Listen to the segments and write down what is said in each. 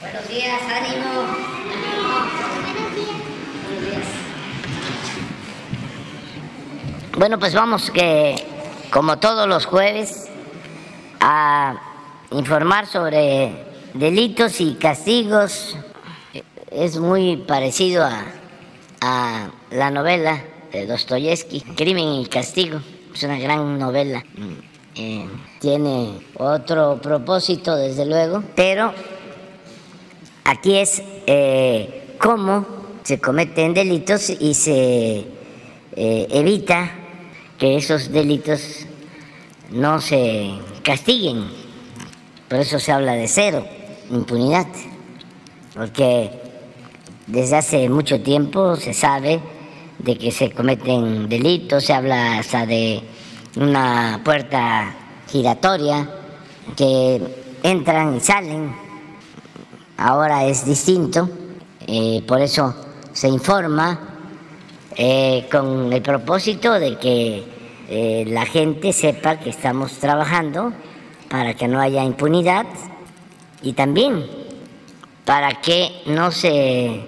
Buenos días, ánimo. Bueno, pues vamos que, como todos los jueves, a informar sobre delitos y castigos. Es muy parecido a, la novela de Dostoyevsky, Crimen y Castigo. Es una gran novela. Eh, tiene otro propósito, desde luego, pero aquí es eh, cómo se cometen delitos y se eh, evita que esos delitos no se castiguen. Por eso se habla de cero, impunidad, porque desde hace mucho tiempo se sabe de que se cometen delitos, se habla hasta de una puerta giratoria que entran y salen. Ahora es distinto, eh, por eso se informa eh, con el propósito de que eh, la gente sepa que estamos trabajando para que no haya impunidad y también para que no se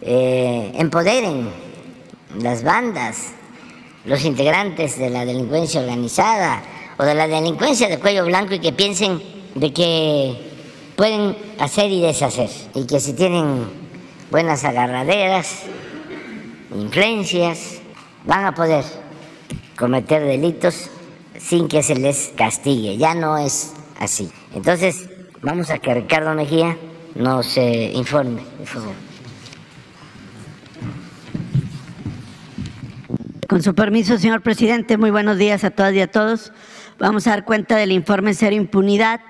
empoderen las bandas los integrantes de la delincuencia organizada o de la delincuencia de cuello blanco y que piensen de que pueden hacer y deshacer y que si tienen buenas agarraderas, influencias, van a poder cometer delitos sin que se les castigue. Ya no es así. Entonces, vamos a que Ricardo Mejía nos eh, informe. Con su permiso, señor presidente, muy buenos días a todas y a todos. Vamos a dar cuenta del informe Cero Impunidad.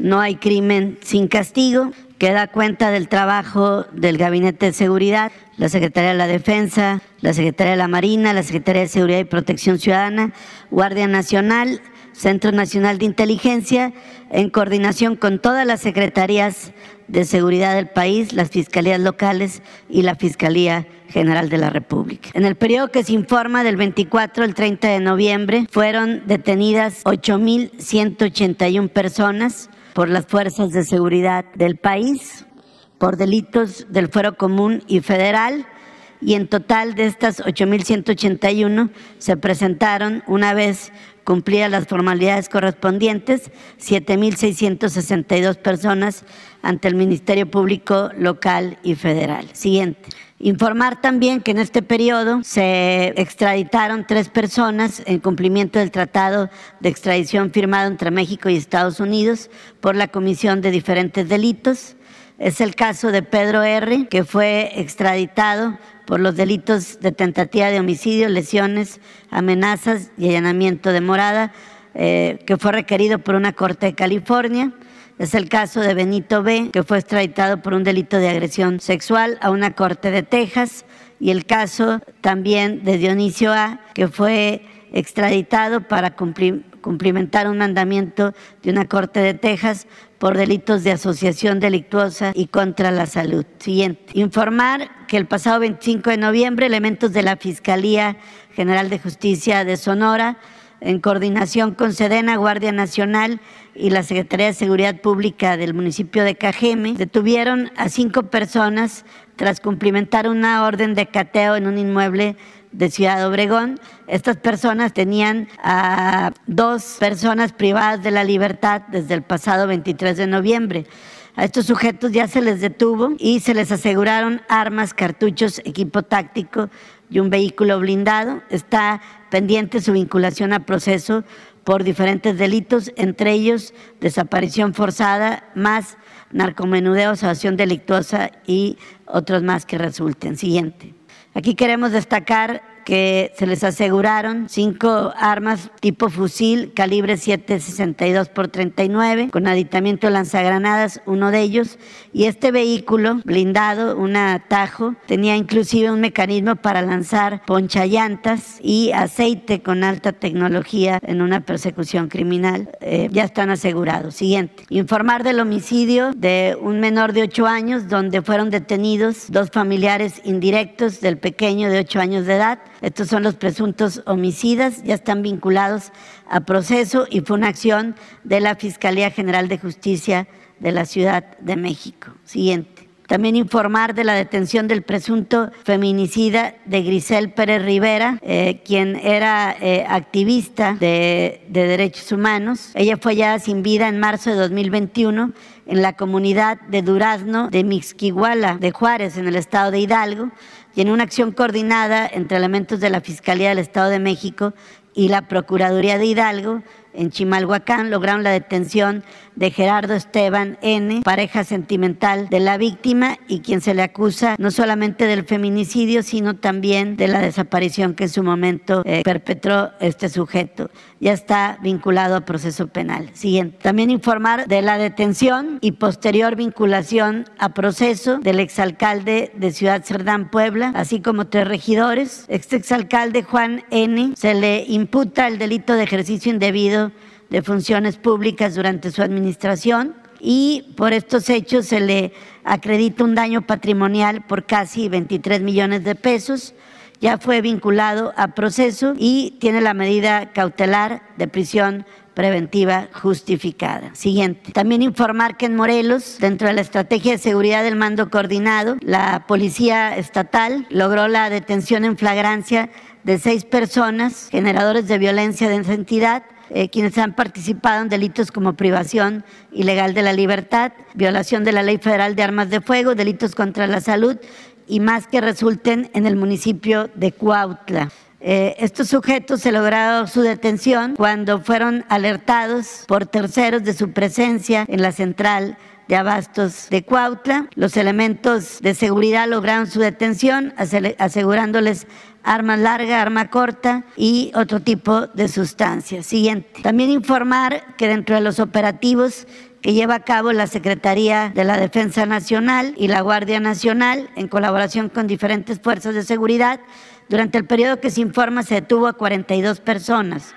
No hay crimen sin castigo, que da cuenta del trabajo del Gabinete de Seguridad, la Secretaría de la Defensa, la Secretaría de la Marina, la Secretaría de Seguridad y Protección Ciudadana, Guardia Nacional, Centro Nacional de Inteligencia, en coordinación con todas las secretarías de seguridad del país, las fiscalías locales y la Fiscalía General de la República. En el periodo que se informa del 24 al 30 de noviembre fueron detenidas 8.181 personas por las fuerzas de seguridad del país por delitos del fuero común y federal y en total de estas 8.181 se presentaron una vez cumplidas las formalidades correspondientes 7.662 personas ante el Ministerio Público local y federal. Siguiente. Informar también que en este periodo se extraditaron tres personas en cumplimiento del tratado de extradición firmado entre México y Estados Unidos por la comisión de diferentes delitos. Es el caso de Pedro R., que fue extraditado por los delitos de tentativa de homicidio, lesiones, amenazas y allanamiento de morada, eh, que fue requerido por una corte de California. Es el caso de Benito B., que fue extraditado por un delito de agresión sexual a una corte de Texas, y el caso también de Dionisio A., que fue extraditado para cumplimentar un mandamiento de una corte de Texas por delitos de asociación delictuosa y contra la salud. Siguiente. Informar que el pasado 25 de noviembre elementos de la Fiscalía General de Justicia de Sonora en coordinación con Sedena, Guardia Nacional y la Secretaría de Seguridad Pública del municipio de Cajeme, detuvieron a cinco personas tras cumplimentar una orden de cateo en un inmueble de Ciudad Obregón. Estas personas tenían a dos personas privadas de la libertad desde el pasado 23 de noviembre. A estos sujetos ya se les detuvo y se les aseguraron armas, cartuchos, equipo táctico y un vehículo blindado. Está pendiente su vinculación a proceso por diferentes delitos, entre ellos desaparición forzada, más narcomenudeo, asociación delictuosa y otros más que resulten. Siguiente. Aquí queremos destacar que se les aseguraron cinco armas tipo fusil calibre 7.62 por 39 con aditamiento lanzagranadas, uno de ellos, y este vehículo blindado, un atajo, tenía inclusive un mecanismo para lanzar ponchallantas y aceite con alta tecnología en una persecución criminal. Eh, ya están asegurados. Siguiente. Informar del homicidio de un menor de 8 años donde fueron detenidos dos familiares indirectos del pequeño de 8 años de edad estos son los presuntos homicidas, ya están vinculados a proceso y fue una acción de la Fiscalía General de Justicia de la Ciudad de México. Siguiente. También informar de la detención del presunto feminicida de Grisel Pérez Rivera, eh, quien era eh, activista de, de, derechos humanos. Ella fue hallada sin vida en marzo de 2021 en la comunidad de Durazno de Mixquihuala de Juárez, en el estado de Hidalgo, y en una acción coordinada entre elementos de la Fiscalía del Estado de México y la Procuraduría de Hidalgo, en Chimalhuacán lograron la detención de Gerardo Esteban N., pareja sentimental de la víctima y quien se le acusa no solamente del feminicidio, sino también de la desaparición que en su momento eh, perpetró este sujeto. Ya está vinculado a proceso penal. Siguiente. También informar de la detención y posterior vinculación a proceso del exalcalde de Ciudad Cerdán, Puebla, así como tres regidores. Este exalcalde Juan N. se le imputa el delito de ejercicio indebido de funciones públicas durante su administración y por estos hechos se le acredita un daño patrimonial por casi 23 millones de pesos. Ya fue vinculado a proceso y tiene la medida cautelar de prisión preventiva justificada. Siguiente. También informar que en Morelos, dentro de la estrategia de seguridad del mando coordinado, la Policía Estatal logró la detención en flagrancia de seis personas generadores de violencia de esa entidad eh, quienes han participado en delitos como privación ilegal de la libertad, violación de la ley federal de armas de fuego, delitos contra la salud y más que resulten en el municipio de Cuautla. Eh, estos sujetos se lograron su detención cuando fueron alertados por terceros de su presencia en la central de abastos de Cuautla. Los elementos de seguridad lograron su detención, asegurándoles arma larga, arma corta y otro tipo de sustancias. Siguiente. También informar que dentro de los operativos que lleva a cabo la Secretaría de la Defensa Nacional y la Guardia Nacional en colaboración con diferentes fuerzas de seguridad, durante el periodo que se informa se detuvo a 42 personas.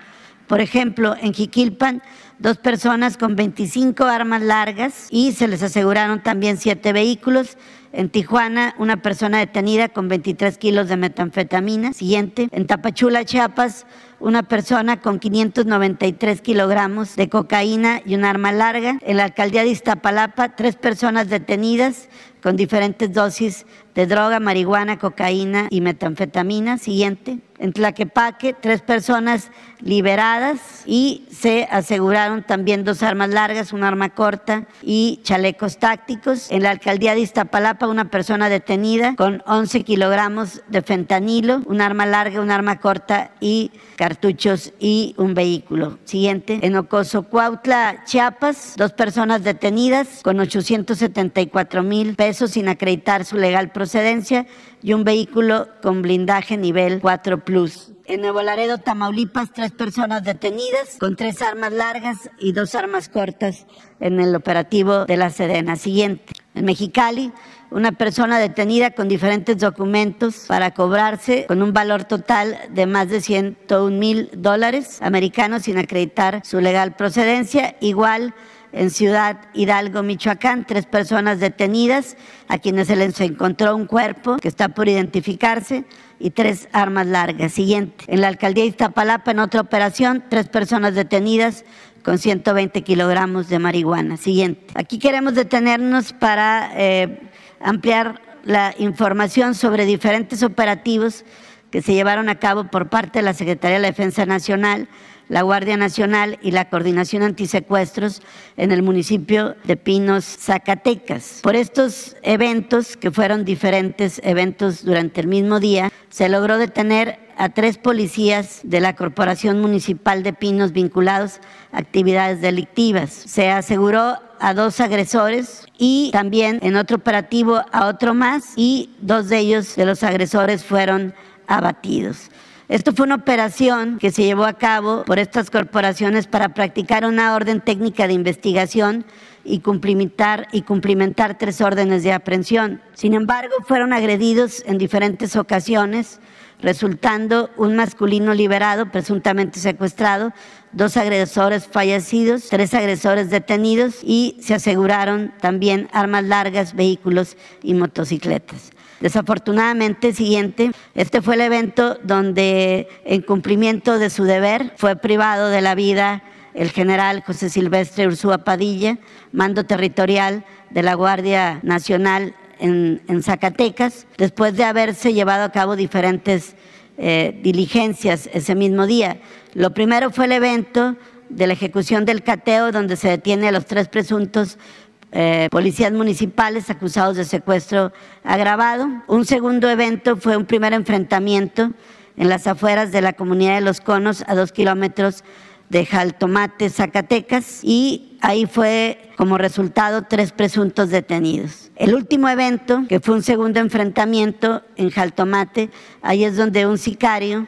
Por ejemplo, en Jiquilpan, dos personas con 25 armas largas y se les aseguraron también siete vehículos en Tijuana, una persona detenida con 23 kilos de metanfetamina. Siguiente. En Tapachula, Chiapas, una persona con 593 kilogramos de cocaína y un arma larga. En la alcaldía de Iztapalapa, tres personas detenidas con diferentes dosis de droga, marihuana, cocaína y metanfetamina. Siguiente. En Tlaquepaque, tres personas liberadas y se aseguraron también dos armas largas, un arma corta y chalecos tácticos. En la alcaldía de Iztapalapa, una persona detenida con 11 kilogramos de fentanilo, un arma larga, un arma corta y cartuchos y un vehículo. Siguiente. En Ocoso, Cuautla, Chiapas, dos personas detenidas con 874 mil pesos sin acreditar su legal procedencia y un vehículo con blindaje nivel 4 Plus. En Nuevo Laredo, Tamaulipas, tres personas detenidas con tres armas largas y dos armas cortas en el operativo de la Sedena. Siguiente. En Mexicali, una persona detenida con diferentes documentos para cobrarse con un valor total de más de 101 mil dólares americanos sin acreditar su legal procedencia. Igual en Ciudad Hidalgo, Michoacán, tres personas detenidas a quienes se les encontró un cuerpo que está por identificarse y tres armas largas. Siguiente, en la alcaldía de Iztapalapa, en otra operación, tres personas detenidas con 120 kilogramos de marihuana. Siguiente, aquí queremos detenernos para eh, ampliar la información sobre diferentes operativos que se llevaron a cabo por parte de la Secretaría de la Defensa Nacional la Guardia Nacional y la Coordinación Antisecuestros en el municipio de Pinos, Zacatecas. Por estos eventos, que fueron diferentes eventos durante el mismo día, se logró detener a tres policías de la Corporación Municipal de Pinos vinculados a actividades delictivas. Se aseguró a dos agresores y también en otro operativo a otro más y dos de ellos de los agresores fueron abatidos. Esto fue una operación que se llevó a cabo por estas corporaciones para practicar una orden técnica de investigación y cumplimentar, y cumplimentar tres órdenes de aprehensión. Sin embargo, fueron agredidos en diferentes ocasiones, resultando un masculino liberado, presuntamente secuestrado, dos agresores fallecidos, tres agresores detenidos y se aseguraron también armas largas, vehículos y motocicletas. Desafortunadamente, siguiente, este fue el evento donde en cumplimiento de su deber fue privado de la vida el general José Silvestre Ursúa Padilla, mando territorial de la Guardia Nacional en, Zacatecas, después de haberse llevado a cabo diferentes eh, diligencias ese mismo día. Lo primero fue el evento de la ejecución del cateo, donde se detiene a los tres presuntos eh, policías municipales acusados de secuestro agravado. Un segundo evento fue un primer enfrentamiento en las afueras de la comunidad de Los Conos, a dos kilómetros de Jaltomate, Zacatecas, y ahí fue como resultado tres presuntos detenidos. El último evento, que fue un segundo enfrentamiento en Jaltomate, ahí es donde un sicario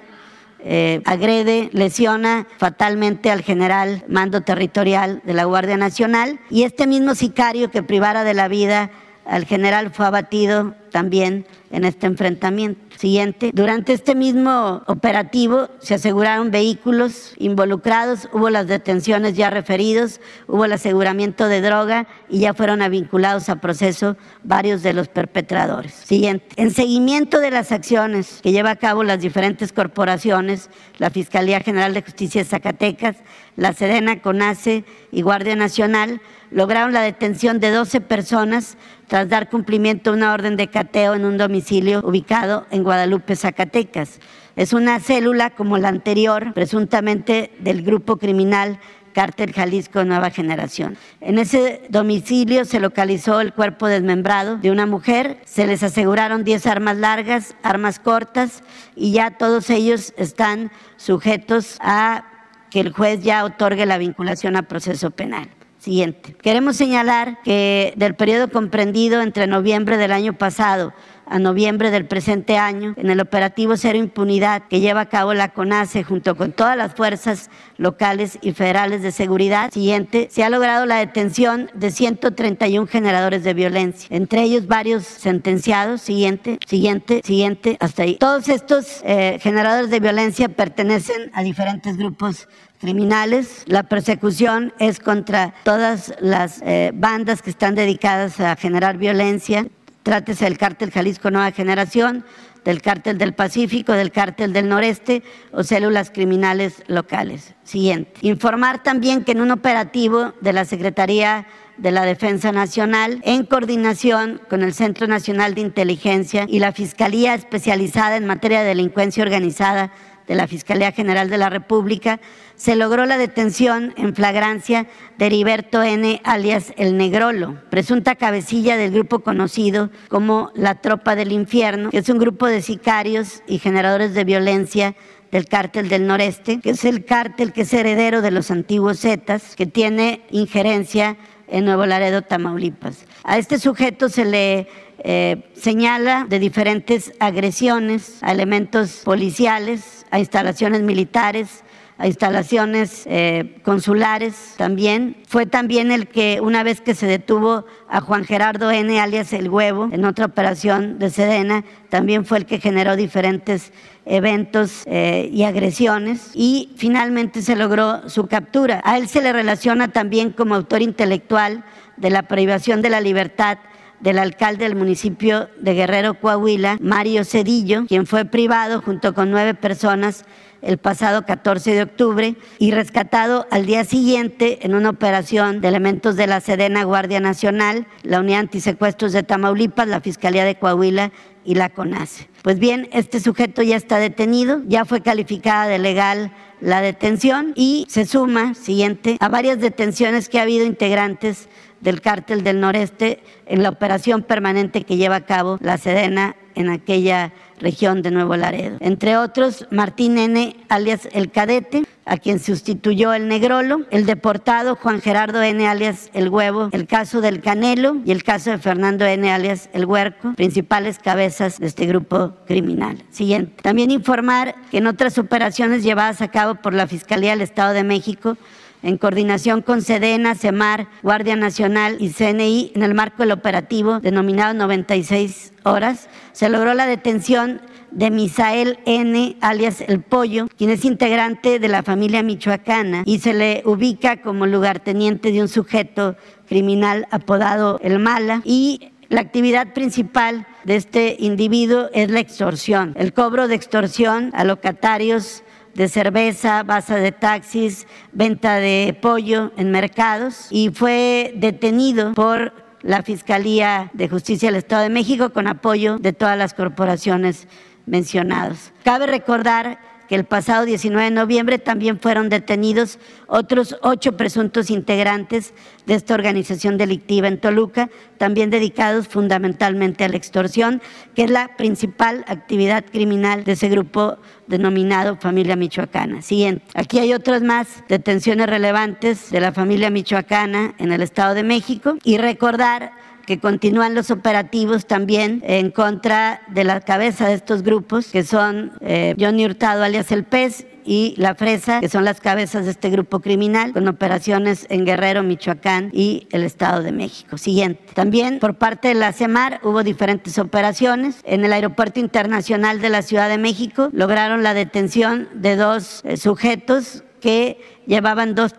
eh, agrede, lesiona fatalmente al general mando territorial de la Guardia Nacional y este mismo sicario que privara de la vida al general fue abatido también en este enfrentamiento. Siguiente. Durante este mismo operativo se aseguraron vehículos involucrados, hubo las detenciones ya referidos, hubo el aseguramiento de droga y ya fueron vinculados a proceso varios de los perpetradores. Siguiente. En seguimiento de las acciones que lleva a cabo las diferentes corporaciones, la Fiscalía General de Justicia de Zacatecas, la Sedena, CONACE y Guardia Nacional, lograron la detención de 12 personas tras dar cumplimiento a una orden de cateo en un domicilio ubicado en Guadalupe, Zacatecas. Es una célula como la anterior, presuntamente del grupo criminal Cártel Jalisco Nueva Generación. En ese domicilio se localizó el cuerpo desmembrado de una mujer, se les aseguraron 10 armas largas, armas cortas y ya todos ellos están sujetos a que el juez ya otorgue la vinculación a proceso penal. Siguiente. Queremos señalar que del periodo comprendido entre noviembre del año pasado a noviembre del presente año, en el operativo Cero Impunidad que lleva a cabo la CONACE junto con todas las fuerzas locales y federales de seguridad, siguiente, se ha logrado la detención de 131 generadores de violencia, entre ellos varios sentenciados, siguiente, siguiente, siguiente, hasta ahí. Todos estos eh, generadores de violencia pertenecen a diferentes grupos criminales. La persecución es contra todas las eh, bandas que están dedicadas a generar violencia. Trátese del cártel Jalisco Nueva Generación, del cártel del Pacífico, del cártel del Noreste o células criminales locales. Siguiente. Informar también que en un operativo de la Secretaría de la Defensa Nacional, en coordinación con el Centro Nacional de Inteligencia y la Fiscalía Especializada en Materia de Delincuencia Organizada de la Fiscalía General de la República, se logró la detención en flagrancia de Heriberto N., alias El Negrolo, presunta cabecilla del grupo conocido como la Tropa del Infierno, que es un grupo de sicarios y generadores de violencia del cártel del noreste, que es el cártel que es heredero de los antiguos Zetas, que tiene injerencia en Nuevo Laredo, Tamaulipas. A este sujeto se le eh, señala de diferentes agresiones a elementos policiales, a instalaciones militares, a instalaciones eh, consulares también. Fue también el que, una vez que se detuvo a Juan Gerardo N., alias El Huevo, en otra operación de Sedena, también fue el que generó diferentes eventos eh, y agresiones y finalmente se logró su captura. A él se le relaciona también como autor intelectual de la privación de la libertad del alcalde del municipio de Guerrero, Coahuila, Mario Cedillo, quien fue privado junto con nueve personas el pasado 14 de octubre y rescatado al día siguiente en una operación de elementos de la Sedena Guardia Nacional, la Unidad Antisecuestros de Tamaulipas, la Fiscalía de Coahuila y la CONACE. Pues bien, este sujeto ya está detenido, ya fue calificada de legal la detención y se suma, siguiente, a varias detenciones que ha habido integrantes del cártel del noreste en la operación permanente que lleva a cabo la Sedena en aquella región de Nuevo Laredo. Entre otros, Martín N., alias El Cadete, a quien sustituyó el Negrolo, el deportado Juan Gerardo N., alias El Huevo, el caso del Canelo y el caso de Fernando N., alias El Huerco, principales cabezas de este grupo criminal. Siguiente. También informar que en otras operaciones llevadas a cabo por la Fiscalía del Estado de México, en coordinación con Sedena, CEMAR, Guardia Nacional y CNI, en el marco del operativo denominado 96 horas, se logró la detención de Misael N., alias El Pollo, quien es integrante de la familia michoacana y se le ubica como lugarteniente de un sujeto criminal apodado El Mala y la actividad principal de este individuo es la extorsión, el cobro de extorsión a locatarios de cerveza, base de taxis, venta de pollo en mercados y fue detenido por la Fiscalía de Justicia del Estado de México con apoyo de todas las corporaciones mencionadas. Cabe recordar que el pasado 19 de noviembre también fueron detenidos otros ocho presuntos integrantes de esta organización delictiva en Toluca, también dedicados fundamentalmente a la extorsión, que es la principal actividad criminal de ese grupo denominado familia michoacana. Siguiente. Aquí hay otras más detenciones relevantes de la familia michoacana en el Estado de México y recordar que continúan los operativos también en contra de la cabeza de estos grupos, que son eh, Johnny Hurtado alias El Pez y La Fresa, que son las cabezas de este grupo criminal, con operaciones en Guerrero, Michoacán y el Estado de México. Siguiente. También por parte de la CEMAR hubo diferentes operaciones. En el Aeropuerto Internacional de la Ciudad de México lograron la detención de dos eh, sujetos que llevaban dos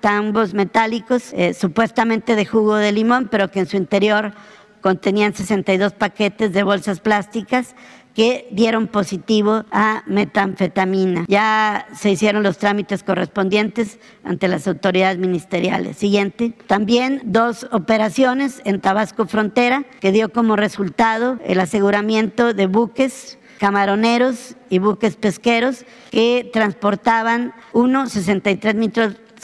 tambos metálicos, eh, supuestamente de jugo de limón, pero que en su interior contenían 62 paquetes de bolsas plásticas que dieron positivo a metanfetamina. Ya se hicieron los trámites correspondientes ante las autoridades ministeriales. Siguiente. También dos operaciones en Tabasco Frontera que dio como resultado el aseguramiento de buques camaroneros y buques pesqueros que transportaban uno 63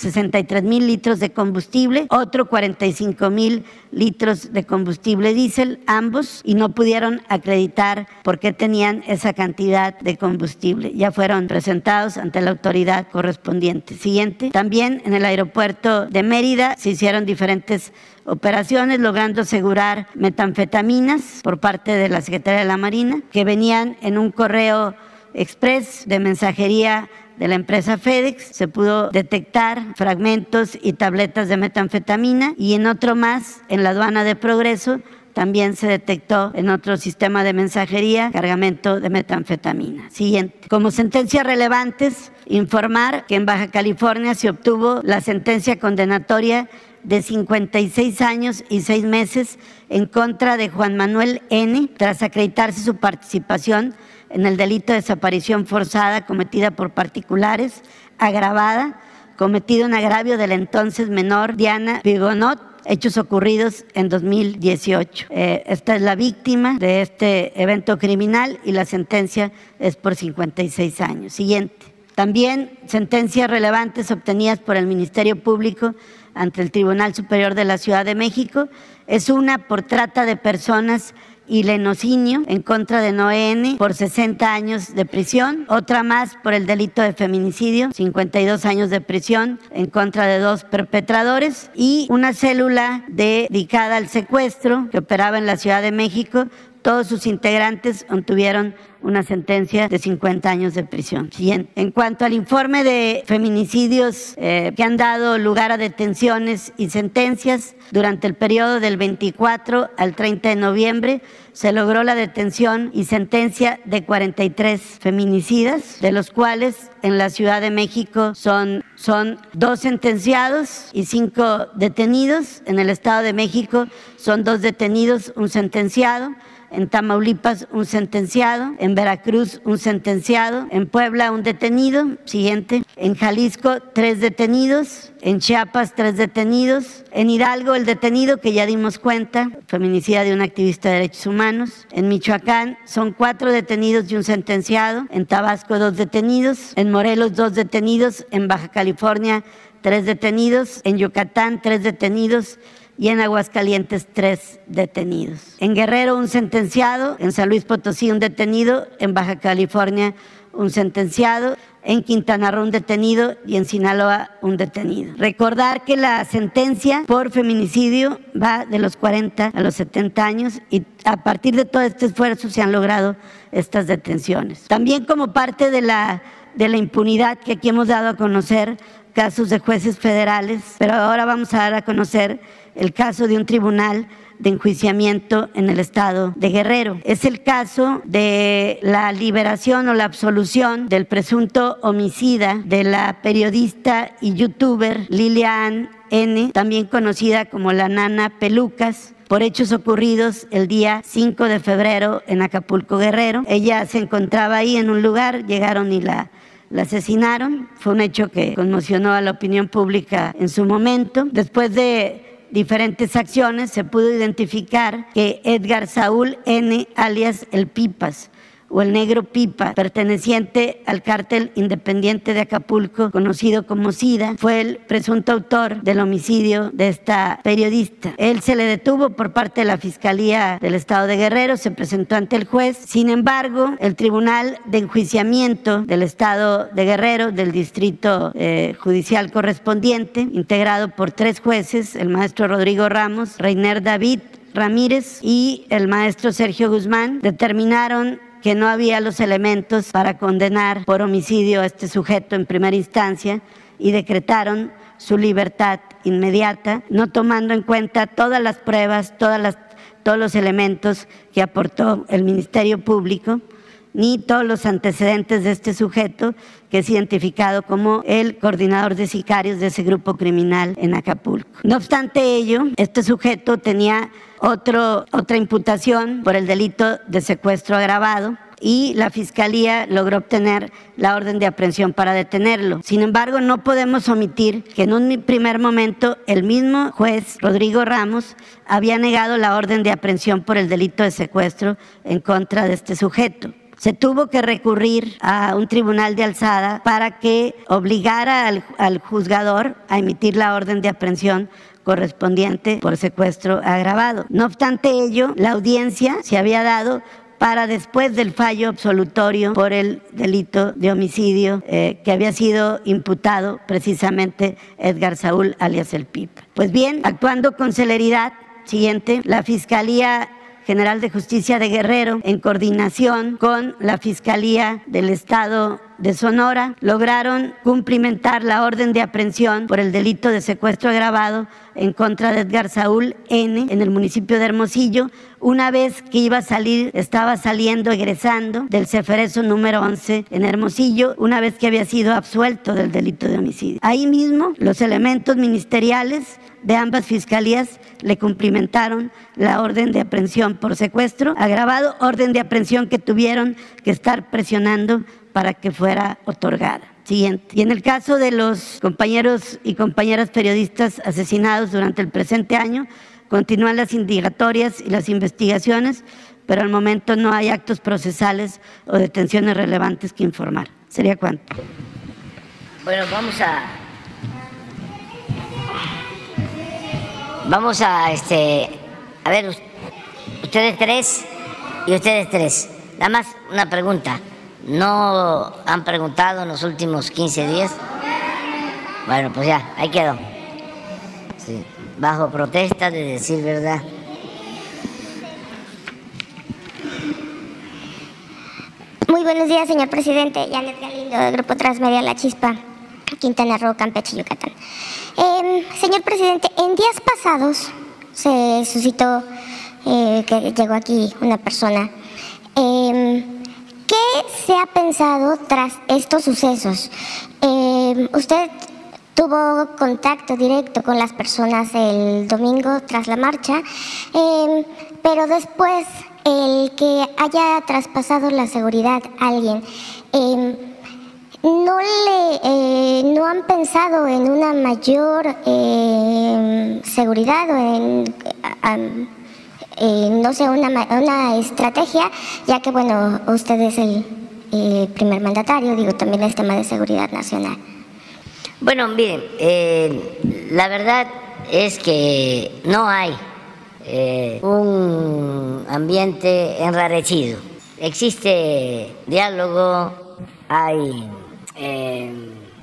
63 mil litros de combustible, otro 45 mil litros de combustible diésel, ambos, y no pudieron acreditar por qué tenían esa cantidad de combustible. Ya fueron presentados ante la autoridad correspondiente. Siguiente. También en el aeropuerto de Mérida se hicieron diferentes operaciones logrando asegurar metanfetaminas por parte de la Secretaría de la Marina que venían en un correo express de mensajería de la empresa FedEx se pudo detectar fragmentos y tabletas de metanfetamina y en otro más en la aduana de Progreso también se detectó en otro sistema de mensajería cargamento de metanfetamina. Siguiente. Como sentencias relevantes, informar que en Baja California se obtuvo la sentencia condenatoria de 56 años y 6 meses en contra de Juan Manuel N. tras acreditarse su participación en el delito de desaparición forzada cometida por particulares, agravada, cometido en agravio del entonces menor Diana Vigonot, hechos ocurridos en 2018. Eh, esta es la víctima de este evento criminal y la sentencia es por 56 años. Siguiente. También sentencias relevantes obtenidas por el Ministerio Público ante el Tribunal Superior de la Ciudad de México. Es una por trata de personas y lenocinio en contra de Noé por 60 años de prisión, otra más por el delito de feminicidio, 52 años de prisión en contra de dos perpetradores y una célula dedicada al secuestro que operaba en la Ciudad de México. Todos sus integrantes obtuvieron una sentencia de 50 años de prisión. En cuanto al informe de feminicidios eh, que han dado lugar a detenciones y sentencias, durante el periodo del 24 al 30 de noviembre se logró la detención y sentencia de 43 feminicidas, de los cuales en la Ciudad de México son, son dos sentenciados y cinco detenidos. En el Estado de México son dos detenidos, un sentenciado en Tamaulipas un sentenciado, en Veracruz un sentenciado, en Puebla un detenido, siguiente, en Jalisco tres detenidos, en Chiapas tres detenidos, en Hidalgo el detenido que ya dimos cuenta, feminicida de un activista de derechos humanos, en Michoacán son cuatro detenidos y un sentenciado, en Tabasco dos detenidos, en Morelos dos detenidos, en Baja California tres detenidos, en Yucatán tres detenidos, y en Aguascalientes tres detenidos. En Guerrero un sentenciado, en San Luis Potosí un detenido, en Baja California un sentenciado, en Quintana Roo un detenido y en Sinaloa un detenido. Recordar que la sentencia por feminicidio va de los 40 a los 70 años y a partir de todo este esfuerzo se han logrado estas detenciones. También como parte de la, de la impunidad que aquí hemos dado a conocer casos de jueces federales, pero ahora vamos a dar a conocer el caso de un tribunal de enjuiciamiento en el estado de Guerrero. Es el caso de la liberación o la absolución del presunto homicida de la periodista y youtuber Lilian N., también conocida como la nana Pelucas, por hechos ocurridos el día 5 de febrero en Acapulco Guerrero. Ella se encontraba ahí en un lugar, llegaron y la la asesinaron. Fue un hecho que conmocionó a la opinión pública en su momento. Después de diferentes acciones se pudo identificar que Edgar Saúl N., alias El Pipas, o el negro Pipa, perteneciente al cártel independiente de Acapulco, conocido como SIDA, fue el presunto autor del homicidio de esta periodista. Él se le detuvo por parte de la Fiscalía del Estado de Guerrero, se presentó ante el juez. Sin embargo, el Tribunal de Enjuiciamiento del Estado de Guerrero, del Distrito eh, Judicial correspondiente, integrado por tres jueces, el maestro Rodrigo Ramos, Reiner David, Ramírez y el maestro Sergio Guzmán determinaron que no había los elementos para condenar por homicidio a este sujeto en primera instancia y decretaron su libertad inmediata, no tomando en cuenta todas las pruebas, todas las, todos los elementos que aportó el Ministerio Público, ni todos los antecedentes de este sujeto, que es identificado como el coordinador de sicarios de ese grupo criminal en Acapulco. No obstante ello, este sujeto tenía otro, otra imputación por el delito de secuestro agravado y la Fiscalía logró obtener la orden de aprehensión para detenerlo. Sin embargo, no podemos omitir que en un primer momento el mismo juez, Rodrigo Ramos, había negado la orden de aprehensión por el delito de secuestro en contra de este sujeto. Se tuvo que recurrir a un tribunal de alzada para que obligara al, juzgador a emitir la orden de aprehensión correspondiente por secuestro agravado. No obstante ello, la audiencia se había dado para después del fallo absolutorio por el delito de homicidio eh, que había sido imputado precisamente Edgar Saúl alias el PIP. Pues bien, actuando con celeridad, siguiente, la Fiscalía General de Justicia de Guerrero, en coordinación con la Fiscalía del Estado de Sonora, lograron cumplimentar la orden de aprehensión por el delito de secuestro agravado en contra de Edgar Saúl N. en el municipio de Hermosillo, una vez que iba a salir, estaba saliendo, egresando del Ceferezo número 11 en Hermosillo, una vez que había sido absuelto del delito de homicidio. Ahí mismo, los elementos ministeriales de ambas fiscalías le cumplimentaron la orden de aprehensión por secuestro agravado, orden de aprehensión que tuvieron que estar presionando para que fuera otorgada. Siguiente. Y en el caso de los compañeros y compañeras periodistas asesinados durante el presente año, continúan las indagatorias y las investigaciones, pero al momento no hay actos procesales o detenciones relevantes que informar. ¿Sería cuánto? Bueno, vamos a Vamos a, este, a ver, ustedes tres y ustedes tres. Nada más una pregunta. ¿No han preguntado en los últimos 15 días? Bueno, pues ya, ahí quedó. Bajo protesta de decir verdad. Muy buenos días, señor presidente. Janet Galindo, del Grupo Transmedia La Chispa, Quintana Roo, Campeche, Yucatán. Eh, señor presidente, en días pasados se suscitó eh, que llegó aquí una persona. Eh, ¿Qué se ha pensado tras estos sucesos? Em, usted tuvo contacto directo con las personas el domingo tras la marcha, em, pero después el que haya traspasado la seguridad a alguien no le eh, no han pensado en una mayor eh, seguridad o en no sé una, una estrategia ya que bueno usted es el primer mandatario digo también es tema de seguridad nacional. Bueno miren eh, la verdad es que no hay un ambiente enrarecido. Existe diálogo hay eh,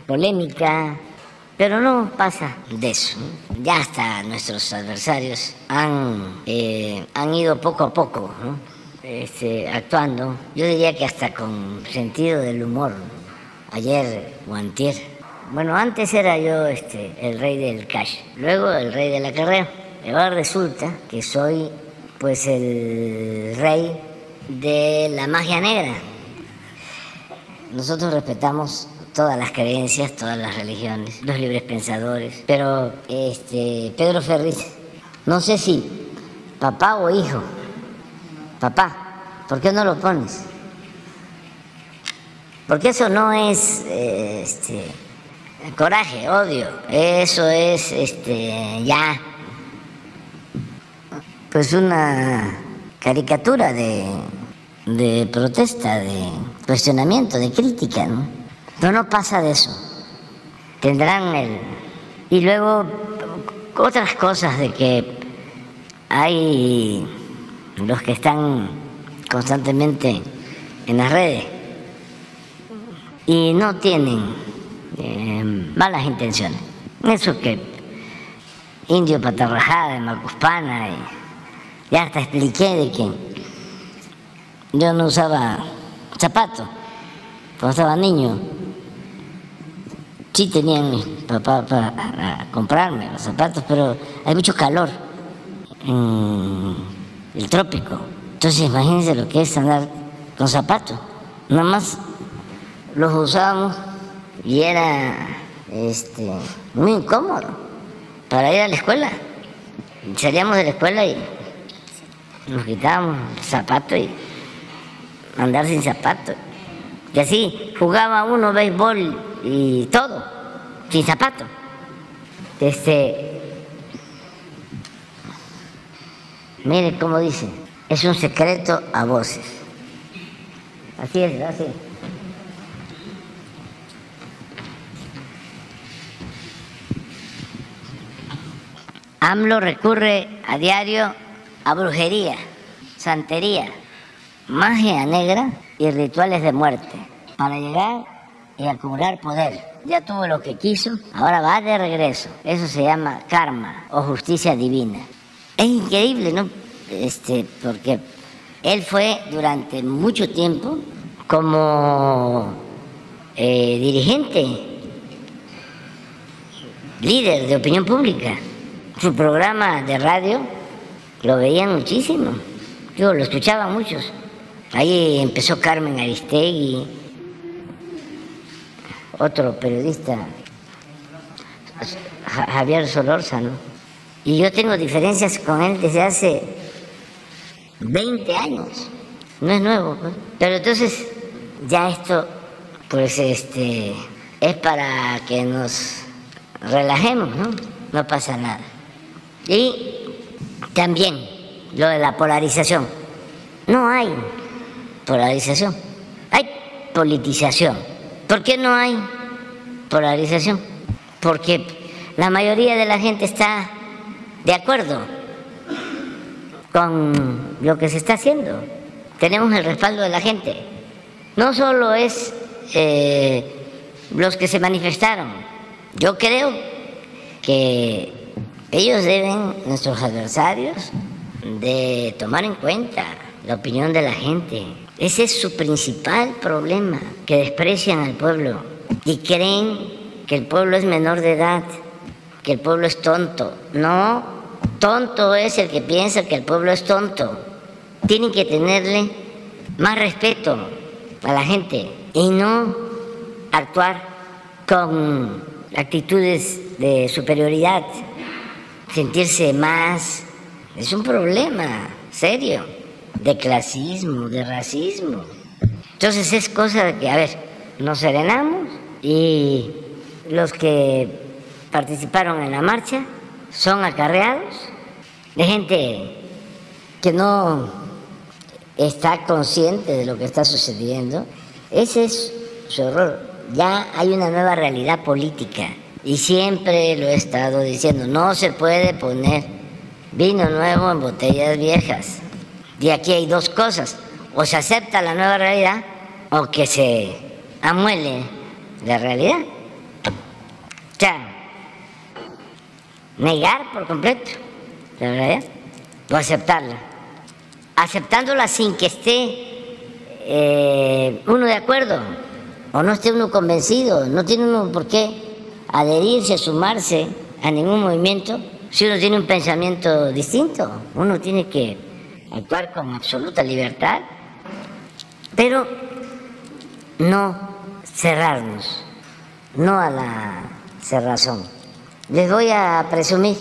polémica, pero no pasa de eso. Ya hasta nuestros adversarios han, eh, han ido poco a poco este, actuando, yo diría que hasta con sentido del humor, ayer o antier. Bueno, antes era yo este, el rey del cash, luego el rey de la carrera. Ahora resulta que soy pues el rey de la magia negra. Nosotros respetamos todas las creencias, todas las religiones, los libres pensadores, pero este Pedro Ferriz, no sé si papá o hijo, papá, ¿por qué no lo pones? Porque eso no es este, coraje, odio, eso es este, ya pues una caricatura de protesta, de cuestionamiento, de crítica, ¿no? No, no pasa de eso. Tendrán el... Y luego otras cosas de que hay los que están constantemente en las redes y no tienen eh, malas intenciones. Eso que indio patarrajada de Macuspana, y ya hasta expliqué de que yo no usaba zapatos cuando estaba niño. Sí tenían mi papá para comprarme los zapatos, pero hay mucho calor en el trópico. Entonces imagínense lo que es andar con zapatos. Nada más los usábamos y era este, muy incómodo para ir a la escuela. Salíamos de la escuela y nos quitábamos el zapato y andar sin zapato. Y así jugaba uno béisbol y todo, sin zapato. Este, mire cómo dice, es un secreto a voces. Así es, así. AMLO recurre a diario a brujería, santería, magia negra y rituales de muerte para llegar y acumular poder. Ya tuvo lo que quiso, ahora va de regreso. Eso se llama karma o justicia divina. Es increíble, ¿no? Este, porque él fue durante mucho tiempo como eh, dirigente, líder de opinión pública su programa de radio lo veían muchísimo. Yo lo escuchaba muchos. Ahí empezó Carmen Aristegui, otro periodista, Javier Solórzano. Y yo tengo diferencias con él desde hace 20 años. No es nuevo, pues. pero entonces ya esto, pues este, es para que nos relajemos, ¿no? No pasa nada. Y también lo de la polarización. No hay polarización, hay politización. ¿Por qué no hay polarización? Porque la mayoría de la gente está de acuerdo con lo que se está haciendo. Tenemos el respaldo de la gente. No solo es eh, los que se manifestaron. Yo creo que ellos deben, nuestros adversarios, de tomar en cuenta la opinión de la gente. Ese es su principal problema, que desprecian al pueblo y creen que el pueblo es menor de edad, que el pueblo es tonto. No, tonto es el que piensa que el pueblo es tonto. Tienen que tenerle más respeto a la gente y no actuar con actitudes de superioridad sentirse más. Es un problema serio de clasismo, de racismo. Entonces es cosa de que, a ver, nos serenamos y los que participaron en la marcha son acarreados de gente que no está consciente de lo que está sucediendo. Ese es su error. Ya hay una nueva realidad política y siempre lo he estado diciendo, no se puede poner vino nuevo en botellas viejas. Y aquí hay dos cosas, o se acepta la nueva realidad o que se amuele la realidad. O sea, negar por completo la realidad o aceptarla. Aceptándola sin que esté eh, uno de acuerdo o no esté uno convencido, no tiene uno por qué adherirse, sumarse a ningún movimiento si uno tiene un pensamiento distinto. Uno tiene que actuar con absoluta libertad, pero no cerrarnos, no a la cerrazón. Les voy a presumir,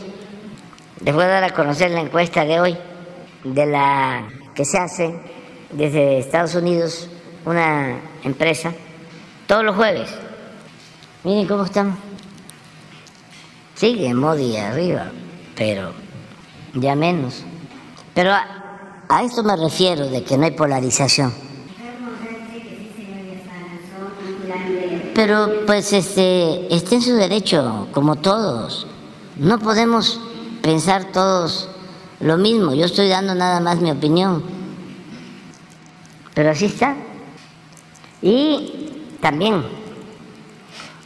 les voy a dar a conocer la encuesta de hoy, de la que se hace desde Estados Unidos una empresa todos los jueves. Miren cómo estamos. Sigue Modi arriba, pero ya menos. Pero a, esto me refiero de que no hay polarización. Pero pues este, está en su derecho, como todos. No podemos pensar todos lo mismo. Yo estoy dando nada más mi opinión. Pero así está. Y también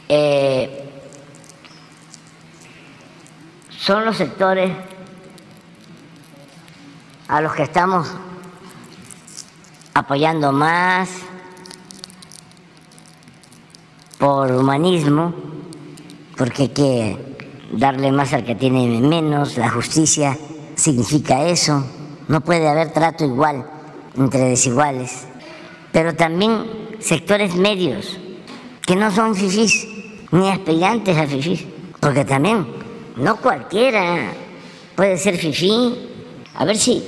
eh, son los sectores a los que estamos apoyando más por humanismo, porque hay que darle más al que tiene menos, la justicia significa eso, no puede haber trato igual entre desiguales, pero también sectores medios que no son fifís ni aspirantes a fifís, porque también no cualquiera puede ser fifí. A ver si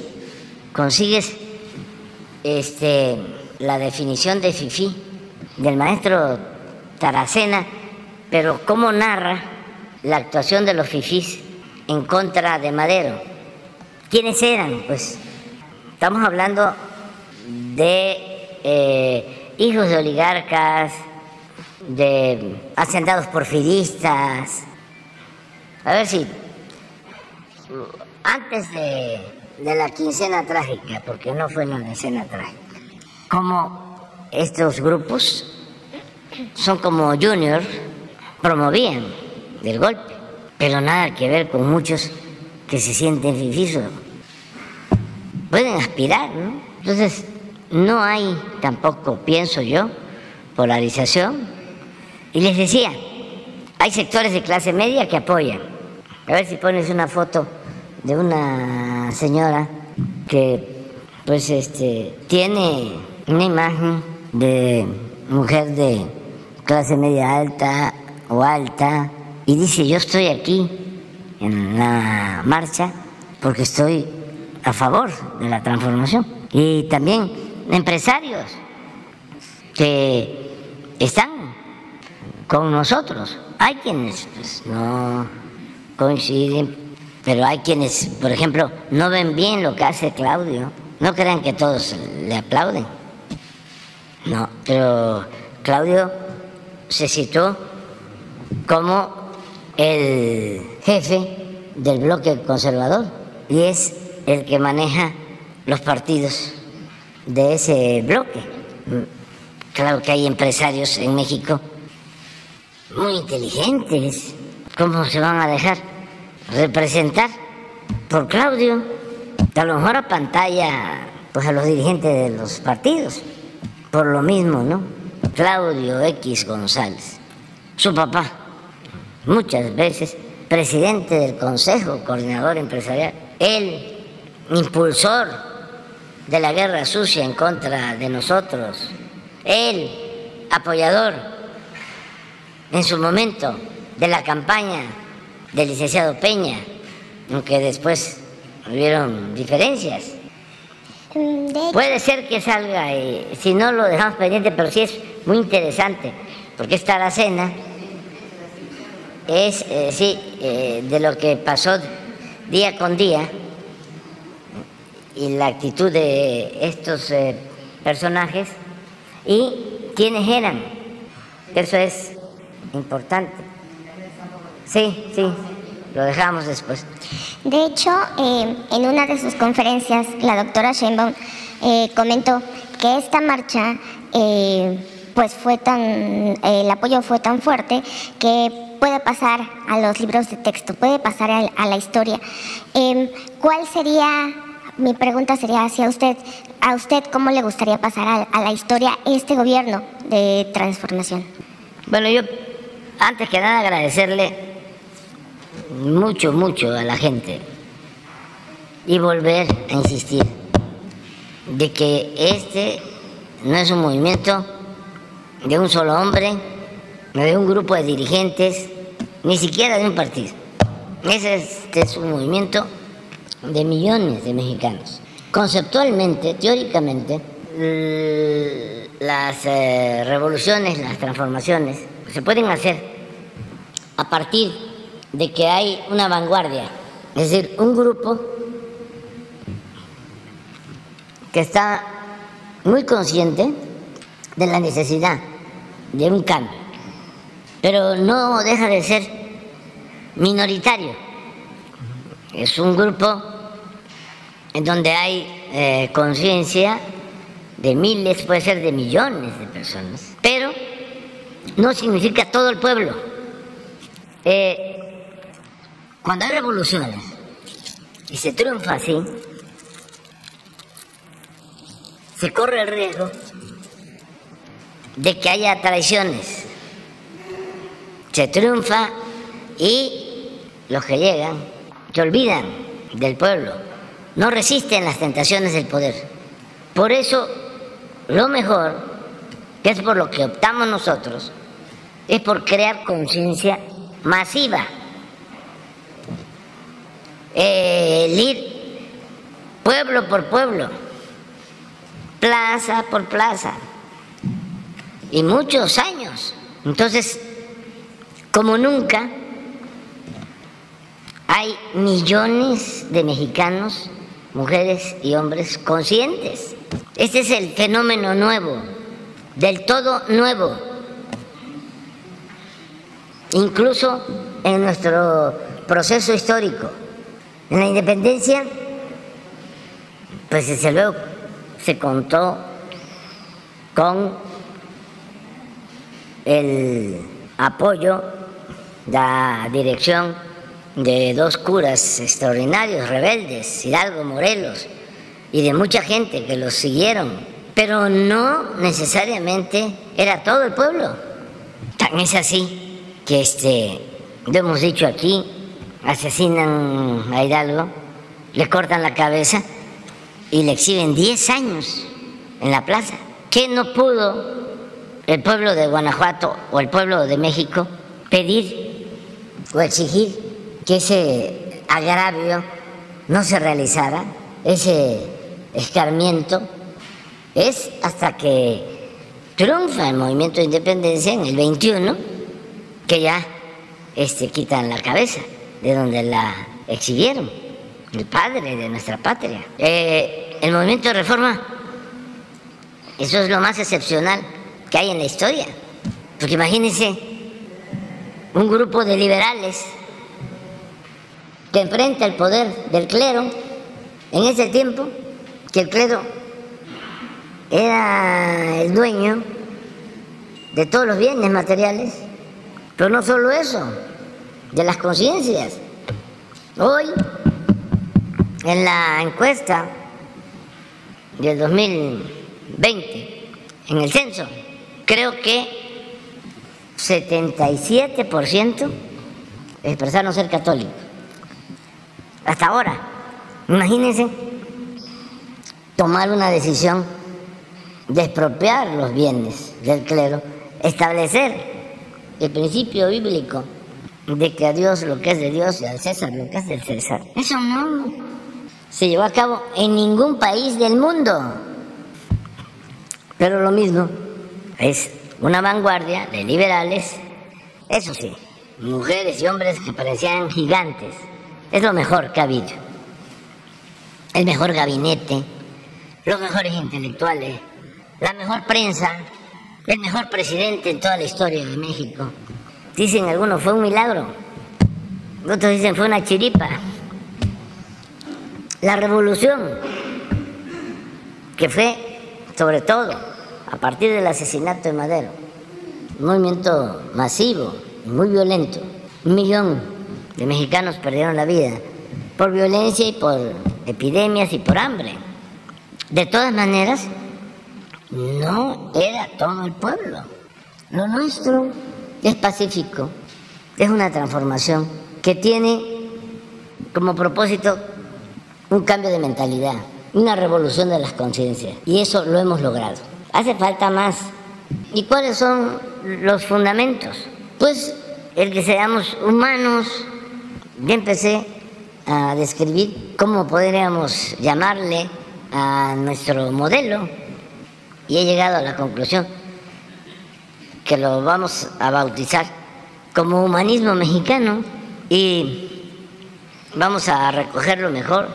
consigues este, la definición de fifí del maestro Taracena, pero cómo narra la actuación de los fifís en contra de Madero. ¿Quiénes eran? Pues estamos hablando de eh, hijos de oligarcas, de hacendados porfiristas. A ver si antes de, de la quincena trágica, porque no fue la decena trágica, como estos grupos son como junior, promovían del golpe, pero nada que ver con muchos que se sienten fifisos. Pueden aspirar, ¿no? Entonces, no hay tampoco, pienso yo, polarización. Y les decía, hay sectores de clase media que apoyan. A ver si pones una foto de una señora que pues este tiene una imagen de mujer de clase media alta o alta y dice yo estoy aquí en la marcha porque estoy a favor de la transformación. Y también empresarios que están con nosotros. Hay quienes pues, no coinciden, pero hay quienes, por ejemplo, no ven bien lo que hace Claudio. No crean que todos le aplauden. No, pero Claudio se citó como el jefe del bloque conservador y es el que maneja los partidos de ese bloque. Claro que hay empresarios en México muy inteligentes. ¿Cómo se van a dejar representar por Claudio? A lo mejor a pantalla, pues a los dirigentes de los partidos. Por lo mismo, ¿no? Claudio X González, su papá, muchas veces presidente del Consejo Coordinador Empresarial, él, impulsor de la guerra sucia en contra de nosotros, él, apoyador en su momento de la campaña del licenciado Peña, aunque después hubieron diferencias. Puede ser que salga, y, si no lo dejamos pendiente, pero sí es muy interesante, porque esta la cena es, eh, sí, eh, de lo que pasó día con día y la actitud de estos eh, personajes y quiénes eran. Eso es importante. Sí, sí, lo dejamos después. De hecho, eh, en una de sus conferencias, la doctora Sheinbaum eh, comentó que esta marcha, eh, pues fue tan, el apoyo fue tan fuerte que puede pasar a los libros de texto, puede pasar a, la historia. Em, ¿Cuál sería, mi pregunta sería hacia usted, a usted cómo le gustaría pasar a, a la historia este gobierno de transformación? Bueno, yo antes que nada agradecerle mucho, mucho a la gente y volver a insistir de que este no es un movimiento de un solo hombre, no de un grupo de dirigentes, ni siquiera de un partido. Este es un movimiento de millones de mexicanos. Conceptualmente, teóricamente, las eh, revoluciones, las transformaciones, se pueden hacer a partir de que hay una vanguardia, es decir, un grupo que está muy consciente de la necesidad de un cambio, pero no deja de ser minoritario. Es un grupo en donde hay eh, conciencia de miles, puede ser de millones de personas, pero no significa todo el pueblo. Eh, cuando hay revoluciones y se triunfa así, se corre el riesgo de que haya traiciones. Se triunfa y los que llegan se olvidan del pueblo, no resisten las tentaciones del poder. Por eso, lo mejor, que es por lo que optamos nosotros, es por crear conciencia masiva. El ir pueblo por pueblo, plaza por plaza, y muchos años. Entonces, como nunca, hay millones de mexicanos, mujeres y hombres conscientes. Este es el fenómeno nuevo, del todo nuevo. Incluso en nuestro proceso histórico. En la independencia, pues desde luego se contó con el apoyo, la dirección de dos curas extraordinarios, rebeldes, Hidalgo, Morelos, y de mucha gente que los siguieron, pero no necesariamente era todo el pueblo. Tan es así que este, lo hemos dicho aquí, asesinan a Hidalgo, le cortan la cabeza y le exhiben 10 años en la plaza. ¿Qué no pudo el pueblo de Guanajuato o el pueblo de México pedir o exigir que ese agravio no se realizara, ese escarmiento, es hasta que triunfa el movimiento de independencia en el 21 que ya este, quitan la cabeza de donde la exhibieron, el padre de nuestra patria. Eh, el movimiento de reforma, eso es lo más excepcional que hay en la historia. Porque imagínense un grupo de liberales que enfrenta el poder del clero en ese tiempo, que el clero era el dueño de todos los bienes materiales, pero no solo eso, de las conciencias. Hoy, en la encuesta del 2020, en el censo, creo que 77% expresaron ser católicos. Hasta ahora, imagínense tomar una decisión de expropiar los bienes del clero, establecer el principio bíblico de que a Dios lo que es de Dios y al César lo que es del César. Eso no se llevó a cabo en ningún país del mundo. Pero lo mismo es una vanguardia de liberales, eso sí, mujeres y hombres que parecían gigantes. Es lo mejor que ha habido. El mejor gabinete, los mejores intelectuales, la mejor prensa, el mejor presidente en toda la historia de México. Dicen algunos, fue un milagro. Otros dicen, fue una chiripa. La revolución, que fue sobre todo a partir del asesinato de Madero, un movimiento masivo, muy violento, un millón de mexicanos perdieron la vida por violencia y por epidemias y por hambre. De todas maneras, no era todo el pueblo. Lo nuestro es pacífico, es una transformación que tiene como propósito un cambio de mentalidad, una revolución de las conciencias. Y eso lo hemos logrado. Hace falta más. ¿Y cuáles son los fundamentos? Pues el que seamos humanos. Ya empecé a describir cómo podríamos llamarle a nuestro modelo. y he llegado a la conclusión que lo vamos a bautizar como humanismo mexicano y vamos a recoger lo mejor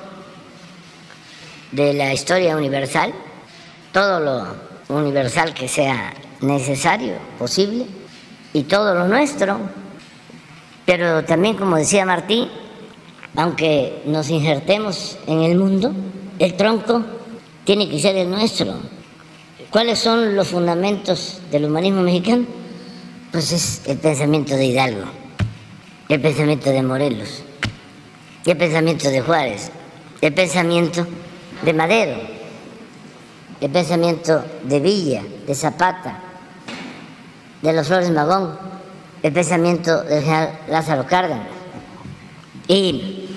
de la historia universal, todo lo universal que sea necesario, posible, y todo lo nuestro. Pero también, como decía Martí, aunque nos injertemos en el mundo, el tronco tiene que ser el nuestro. ¿Cuáles son los fundamentos del humanismo mexicano? Pues es el pensamiento de Hidalgo, el pensamiento de Morelos, el pensamiento de Juárez, el pensamiento de Madero, el pensamiento de Villa, de Zapata, de los Flores Magón, el pensamiento del general Lázaro Cárdenas. Y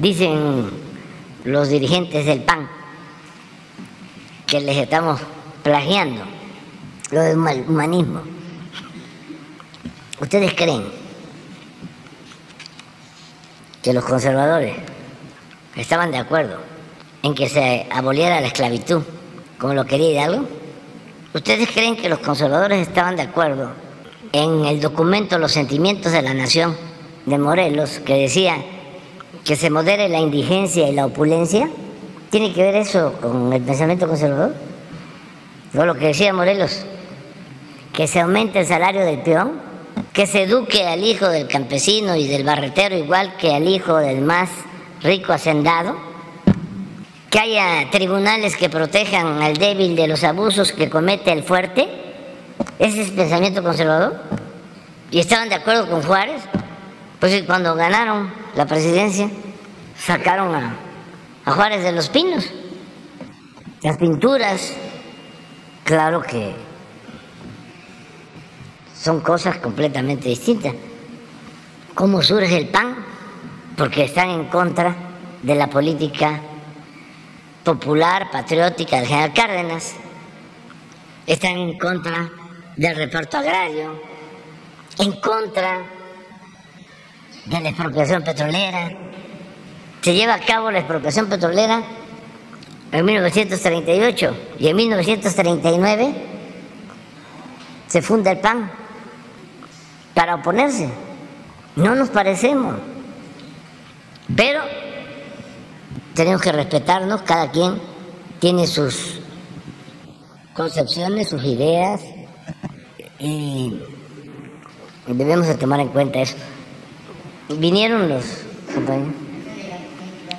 dicen los dirigentes del PAN que les estamos plagiando lo del humanismo. ¿Ustedes creen que los conservadores estaban de acuerdo en que se aboliera la esclavitud, como lo quería Hidalgo? ¿Ustedes creen que los conservadores estaban de acuerdo en el documento Los sentimientos de la nación de Morelos, que decía que se modere la indigencia y la opulencia? ¿Tiene que ver eso con el pensamiento conservador? ¿No lo que decía Morelos? Que se aumente el salario del peón, que se eduque al hijo del campesino y del barretero igual que al hijo del más rico hacendado que haya tribunales que protejan al débil de los abusos que comete el fuerte. Ese es el pensamiento conservador. Y estaban de acuerdo con Juárez. Pues cuando ganaron la presidencia, sacaron a, a Juárez de los Pinos. Las pinturas, claro que son cosas completamente distintas. ¿Cómo surge el PAN? Porque están en contra de la política popular, patriótica del general Cárdenas, están en contra del reparto agrario, en contra de la expropiación petrolera. Se lleva a cabo la expropiación petrolera en 1938 y en 1939 se funda el PAN para oponerse. No nos parecemos, pero tenemos que respetarnos, cada quien tiene sus concepciones, sus ideas y debemos de tomar en cuenta eso. Vinieron los compañeros.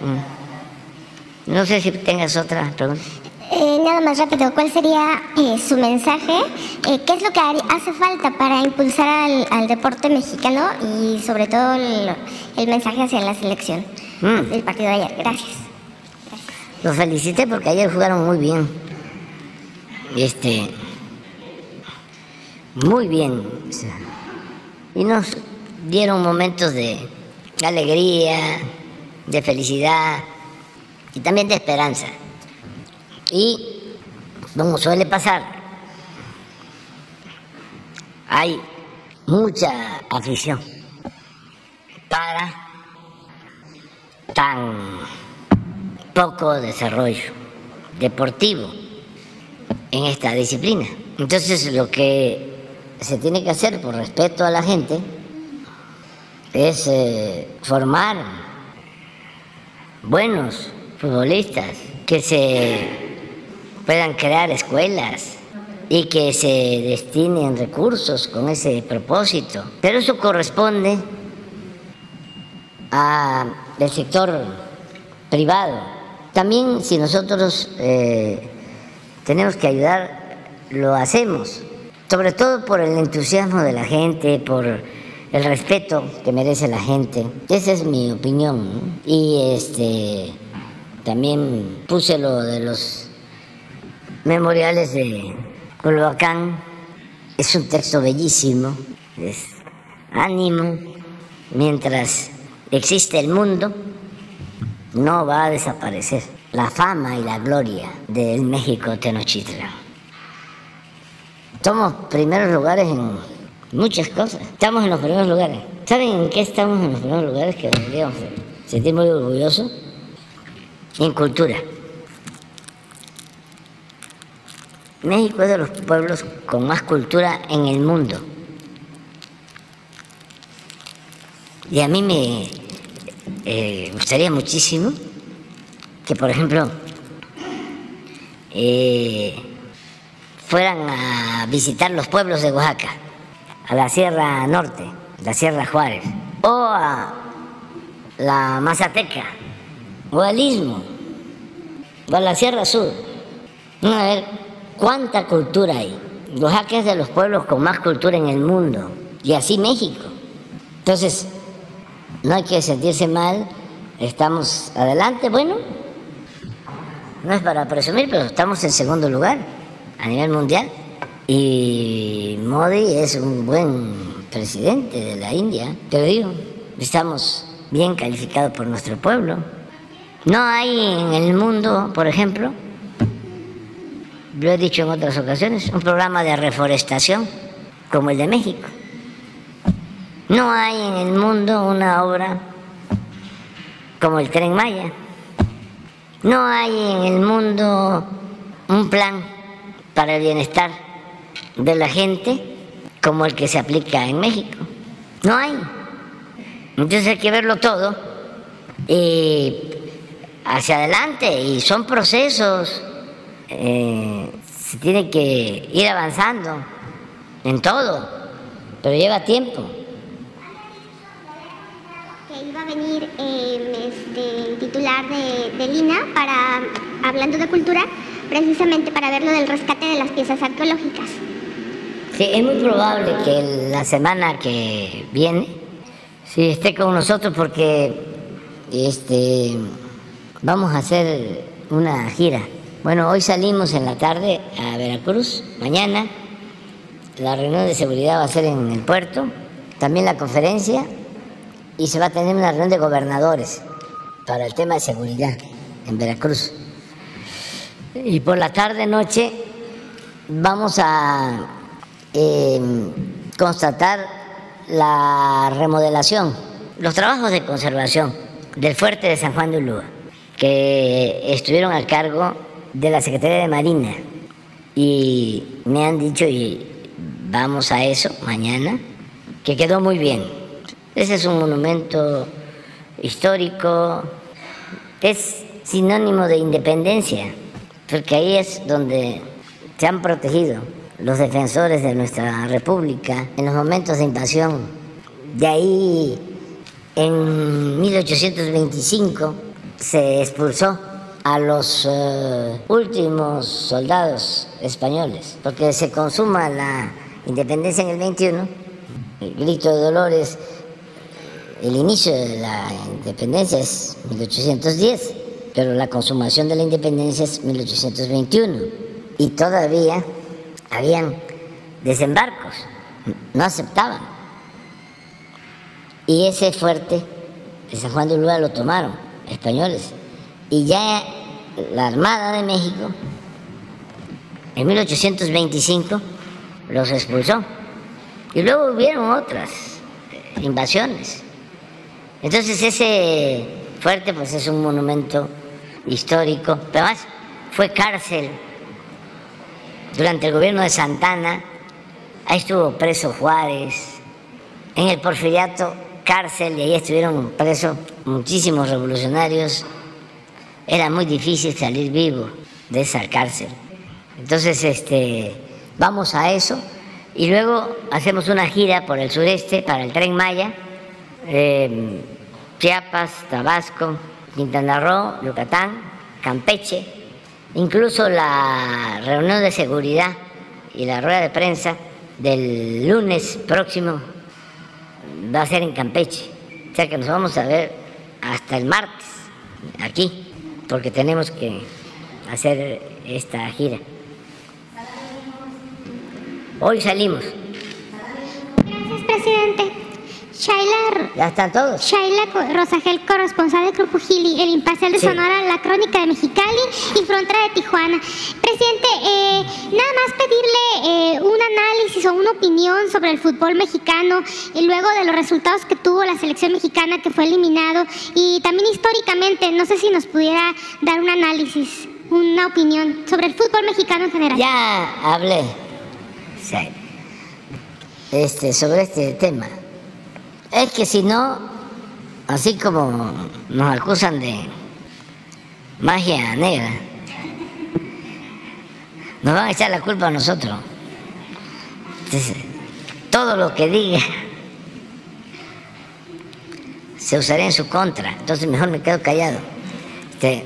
Mm. No sé si tengas otra pregunta. Eh, nada más rápido, ¿cuál sería eh, su mensaje? Eh, ¿Qué es lo que hace falta para impulsar al, deporte mexicano y sobre todo el, mensaje hacia la selección mm. del partido de ayer? Gracias. Los felicité porque ayer jugaron muy bien. Este. Muy bien. Y nos dieron momentos de alegría, de felicidad y también de esperanza. Y, como suele pasar, hay mucha afición para tan poco desarrollo deportivo en esta disciplina. Entonces lo que se tiene que hacer por respeto a la gente es eh, formar buenos futbolistas, que se puedan crear escuelas y que se destinen recursos con ese propósito. Pero eso corresponde al sector privado también si nosotros eh, tenemos que ayudar, lo hacemos, sobre todo por el entusiasmo de la gente, por el respeto que merece la gente. Esa es mi opinión. Y este también puse lo de los memoriales de Culhuacán. Es un texto bellísimo. Es ánimo. Mientras existe el mundo, no va a desaparecer la fama y la gloria del México Tenochtitlan. Somos primeros lugares en muchas cosas. Estamos en los primeros lugares. ¿Saben en qué estamos en los primeros lugares que deberíamos sentir muy orgullosos? En cultura. México es de los pueblos con más cultura en el mundo. Y a mí me eh, gustaría muchísimo que, por ejemplo, eh, fueran a visitar los pueblos de Oaxaca, a la Sierra Norte, la Sierra Juárez, o a la Mazateca, o al Istmo, o a la Sierra Sur. A ver cuánta cultura hay. Oaxaca es de los pueblos con más cultura en el mundo, y así México. Entonces, no hay que sentirse mal, estamos adelante, bueno, no es para presumir, pero estamos en segundo lugar a nivel mundial. Y Modi es un buen presidente de la India, te lo digo, estamos bien calificados por nuestro pueblo. No hay en el mundo, por ejemplo, lo he dicho en otras ocasiones, un programa de reforestación como el de México. No hay en el mundo una obra como el tren Maya. No hay en el mundo un plan para el bienestar de la gente como el que se aplica en México. No hay. Entonces hay que verlo todo y hacia adelante y son procesos. Eh, se tiene que ir avanzando en todo, pero lleva tiempo iba a venir eh, este, titular de, de, Lina para, hablando de cultura, precisamente para ver lo del rescate de las piezas arqueológicas. Es muy probable que la semana que viene sí, esté con nosotros porque este, vamos a hacer una gira. Bueno, hoy salimos en la tarde a Veracruz, mañana la reunión de seguridad va a ser en el puerto, también la conferencia y se va a tener una reunión de gobernadores para el tema de seguridad en Veracruz. Y por la tarde noche vamos a em, constatar la remodelación, los trabajos de conservación del fuerte de San Juan de Ulúa, que estuvieron a cargo de la Secretaría de Marina. Y me han dicho, y vamos a eso mañana, que quedó muy bien ese es un monumento histórico, es sinónimo de independencia, porque ahí es donde se han protegido los defensores de nuestra república en los momentos de invasión. De ahí, en 1825, se expulsó a los eh, últimos soldados españoles, porque se consuma la independencia en el 21, el grito de Dolores el inicio de la independencia es 1810, pero la consumación de la independencia es 1821. Y todavía habían desembarcos, no aceptaban. Y ese fuerte de San Juan de Ulúa lo tomaron españoles. Y ya la Armada de México, en 1825, los expulsó. Y luego hubieron otras invasiones. Entonces ese fuerte pues es un monumento histórico, pero además fue cárcel durante el gobierno de Santana, ahí estuvo preso Juárez, en el porfiriato cárcel y ahí estuvieron presos muchísimos revolucionarios, era muy difícil salir vivo de esa cárcel. Entonces este, vamos a eso y luego hacemos una gira por el sureste para el tren Maya eh, Chiapas, Tabasco, Quintana Roo, Yucatán, Campeche, incluso la reunión de seguridad y la rueda de prensa del lunes próximo va a ser en Campeche. O sea que nos vamos a ver hasta el martes aquí, porque tenemos que hacer esta gira. Hoy salimos. Gracias, presidente. Shaila, ya están todos. Shaila Rosagel, corresponsal de Grupo Gili, El Imparcial de Sonora, La Crónica de Mexicali y Frontera de Tijuana. Presidente, eh, nada más pedirle eh, un análisis o una opinión sobre el fútbol mexicano y luego de los resultados que tuvo la selección mexicana que fue eliminado y también históricamente, no sé si nos pudiera dar un análisis una opinión sobre el fútbol mexicano en general. Ya hablé sí, este, sobre este tema. Es que si no, así como nos acusan de magia negra, nos van a echar la culpa a nosotros. Entonces, todo lo que diga se usará en su contra. Entonces mejor me quedo callado. Este,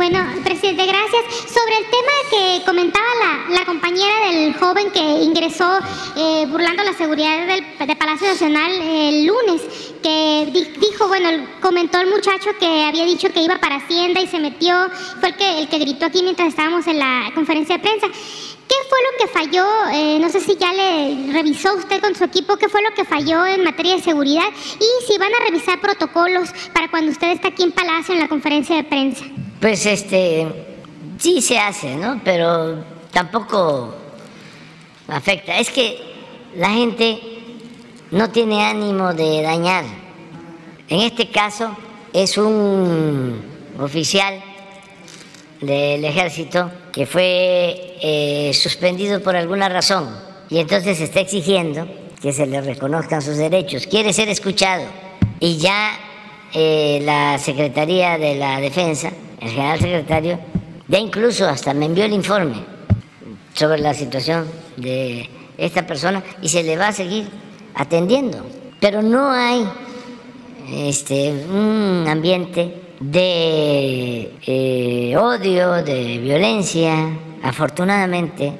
bueno, presidente, gracias. Sobre el tema que comentaba la, la compañera del joven que ingresó eh, burlando la seguridad del, de Palacio Nacional el lunes, que dijo, bueno, comentó el muchacho que había dicho que iba para Hacienda y se metió, fue el que, el que gritó aquí mientras estábamos en la conferencia de prensa. ¿Qué fue lo que falló? Eh, no sé si ya le revisó usted con su equipo qué fue lo que falló en materia de seguridad y si van a revisar protocolos para cuando usted está aquí en Palacio en la conferencia de prensa. Pues este, sí se hace, ¿no? Pero tampoco afecta. Es que la gente no tiene ánimo de dañar. En este caso es un oficial del ejército que fue eh, suspendido por alguna razón y entonces está exigiendo que se le reconozcan sus derechos. Quiere ser escuchado y ya eh, la Secretaría de la Defensa el general secretario ya incluso hasta me envió el informe sobre la situación de esta persona y se le va a seguir atendiendo. Pero no hay este, un ambiente de eh, odio, de violencia. Afortunadamente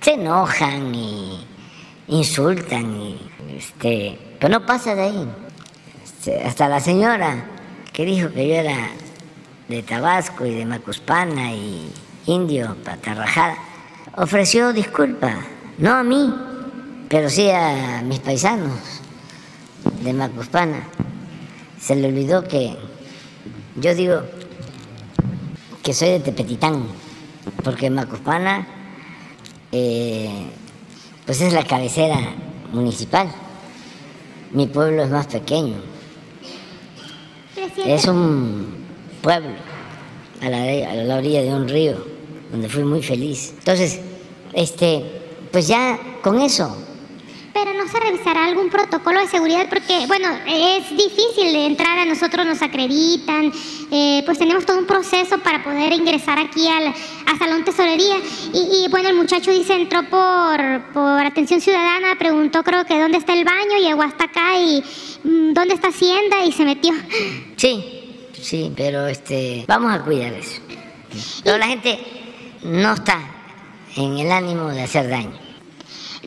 se enojan y insultan, y, este, pero no pasa de ahí. Este, hasta la señora que dijo que yo era de Tabasco y de Macuspana y Indio, Patarrajada, ofreció disculpa, no a mí, pero sí a mis paisanos de Macuspana. Se le olvidó que yo digo que soy de Tepetitán, porque Macuspana eh, pues es la cabecera municipal. Mi pueblo es más pequeño. Es un pueblo, a la, a la orilla de un río, donde fui muy feliz. Entonces, este, pues ya con eso no se revisará algún protocolo de seguridad porque, bueno, es difícil de entrar, a nosotros nos acreditan, eh, pues tenemos todo un proceso para poder ingresar aquí al, Salón Tesorería. Y, bueno, el muchacho dice, entró por, por atención ciudadana, preguntó creo que dónde está el baño, llegó hasta acá y mm, dónde está Hacienda y se metió. Sí, sí, pero este, vamos a cuidar eso. Pero la gente no está en el ánimo de hacer daño.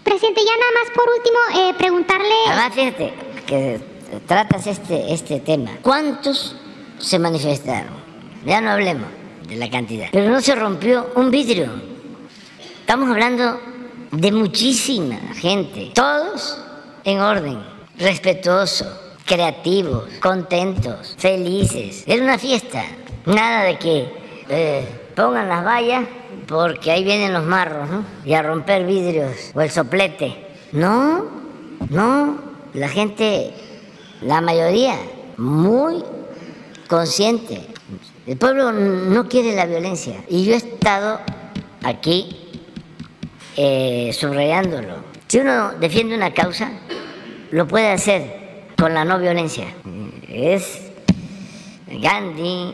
Presidente, ya nada más por último eh, preguntarle... Además, fíjate que tratas este, este tema. ¿Cuántos se manifestaron? Ya no hablemos de la cantidad. Pero no se rompió un vidrio. Estamos hablando de muchísima gente. Todos en orden, respetuoso creativos, contentos, felices. Era una fiesta. Nada de que eh, pongan las vallas porque ahí vienen los marros. Y a romper vidrios o el soplete. No, no. La gente, la mayoría, muy consciente. El pueblo no quiere la violencia. Y yo he estado aquí eh, subrayándolo. Si uno defiende una causa, lo puede hacer con la no violencia. Es Gandhi,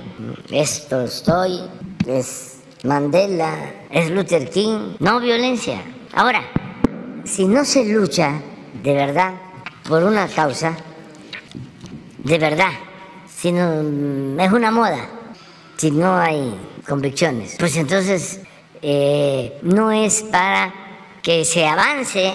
es Tolstoy, es Mandela, es Luther King, no violencia. Ahora, si no se lucha de verdad por una causa, de verdad, si no es una moda, si no hay convicciones, pues entonces eh, no es para que se avance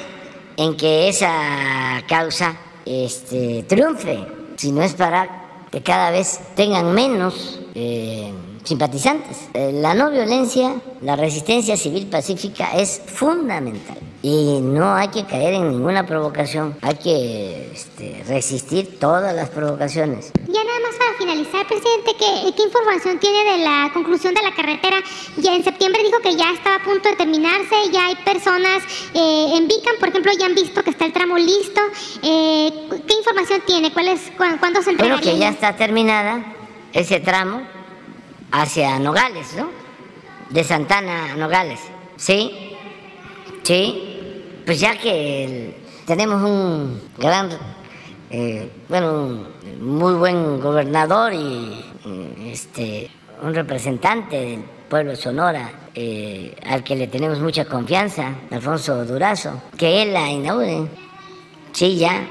en que esa causa este, triunfe, sino es para que cada vez tengan menos eh, simpatizantes. Eh, la no violencia, la resistencia civil pacífica es fundamental y no hay que caer en ninguna provocación, hay que este, resistir todas las provocaciones. Ya nada más para finalizar, presidente, ¿qué, ¿qué, información tiene de la conclusión de la carretera? Ya en septiembre dijo que ya estaba a punto de terminarse, ya hay personas eh, en Vican, por ejemplo, ya han visto que está el tramo listo. Eh, ¿Qué información tiene? ¿Cuál es, ¿Cuándo se entregaría? Bueno, que ya está terminada ese tramo hacia Nogales, ¿no? de Santana Nogales. ¿Sí? Sí. Pues ya que tenemos un gran, eh, bueno, muy buen gobernador y este, un representante del pueblo de Sonora, eh, al que le tenemos mucha confianza, Alfonso Durazo, que él la inaugure. Sí, ya,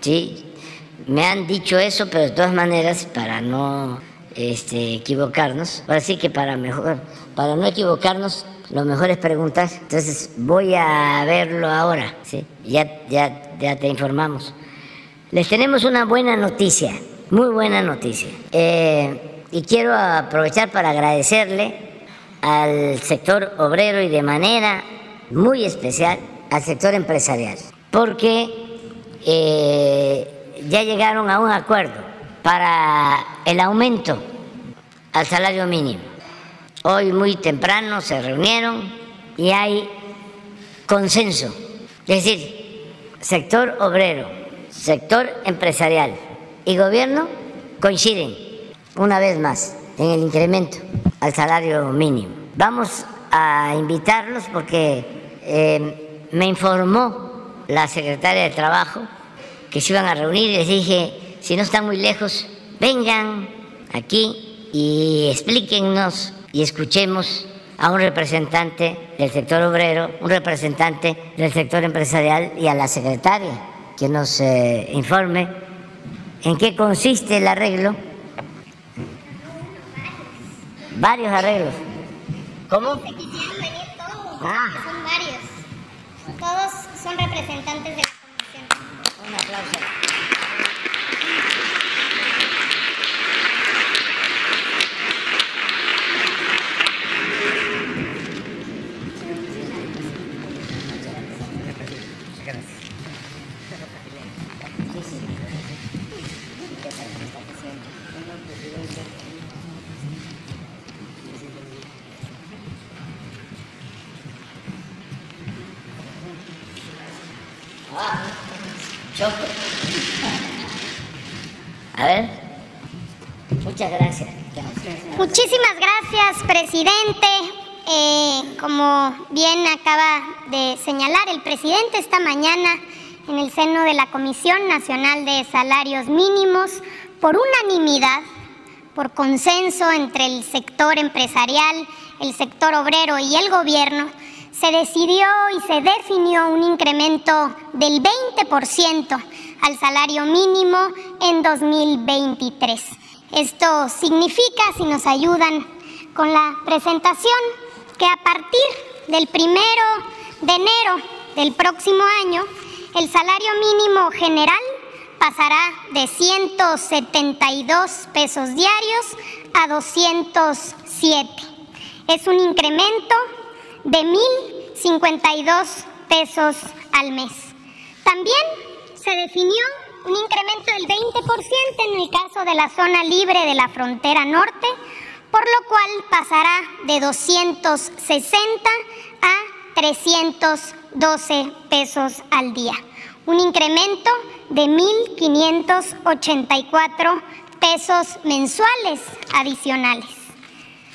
sí. Me han dicho eso, pero de todas maneras, para no este, equivocarnos, ahora sí que para mejor, para no equivocarnos, lo mejor es preguntar. Entonces voy a verlo ahora, ¿sí? Ya, ya, ya te informamos. Les tenemos una buena noticia, muy buena noticia. Eh, y quiero aprovechar para agradecerle al sector obrero y de manera muy especial al sector empresarial, porque eh, ya llegaron a un acuerdo para el aumento al salario mínimo. Hoy muy temprano se reunieron y hay consenso. Es decir, sector obrero, sector empresarial y gobierno coinciden una vez más en el incremento al salario mínimo. Vamos a invitarlos porque eh, me informó la secretaria de Trabajo que se iban a reunir y les dije, si no están muy lejos, vengan aquí y explíquennos y escuchemos a un representante del sector obrero, un representante del sector empresarial y a la secretaria que nos eh, informe en qué consiste el arreglo. Varios arreglos. ¿Cómo? Se quisieron venir todos. Ah. Son varios. Todos son representantes de la comisión. Un aplauso. Como bien acaba de señalar el presidente esta mañana en el seno de la Comisión Nacional de Salarios Mínimos, por unanimidad, por consenso entre el sector empresarial, el sector obrero y el gobierno, se decidió y se definió un incremento del 20% al salario mínimo en 2023. Esto significa, si nos ayudan con la presentación, que a partir del primero de enero del próximo año, el salario mínimo general pasará de 172 pesos diarios a 207. Es un incremento de 1.052 pesos al mes. También se definió un incremento del 20% en el caso de la zona libre de la frontera norte, por lo cual pasará de 260 a 312 pesos al día. Un incremento de 1.584 pesos mensuales adicionales.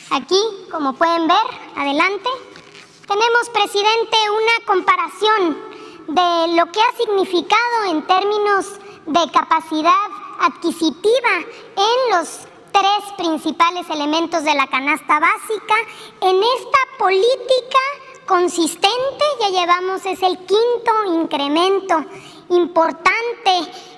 Aquí, como pueden ver, adelante, tenemos, presidente, una comparación de lo que ha significado en términos de capacidad adquisitiva en los tres principales elementos de la canasta básica. En esta política consistente ya llevamos, es el quinto incremento importante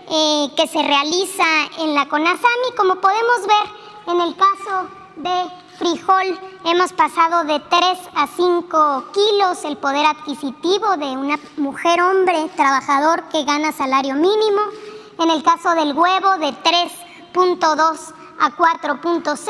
eh, que se realiza en la CONASAMI, como podemos ver en el caso de frijol hemos pasado de 3 a 5 kilos el poder adquisitivo de una mujer hombre trabajador que gana salario mínimo. En el caso del huevo de 3.2 a 4.6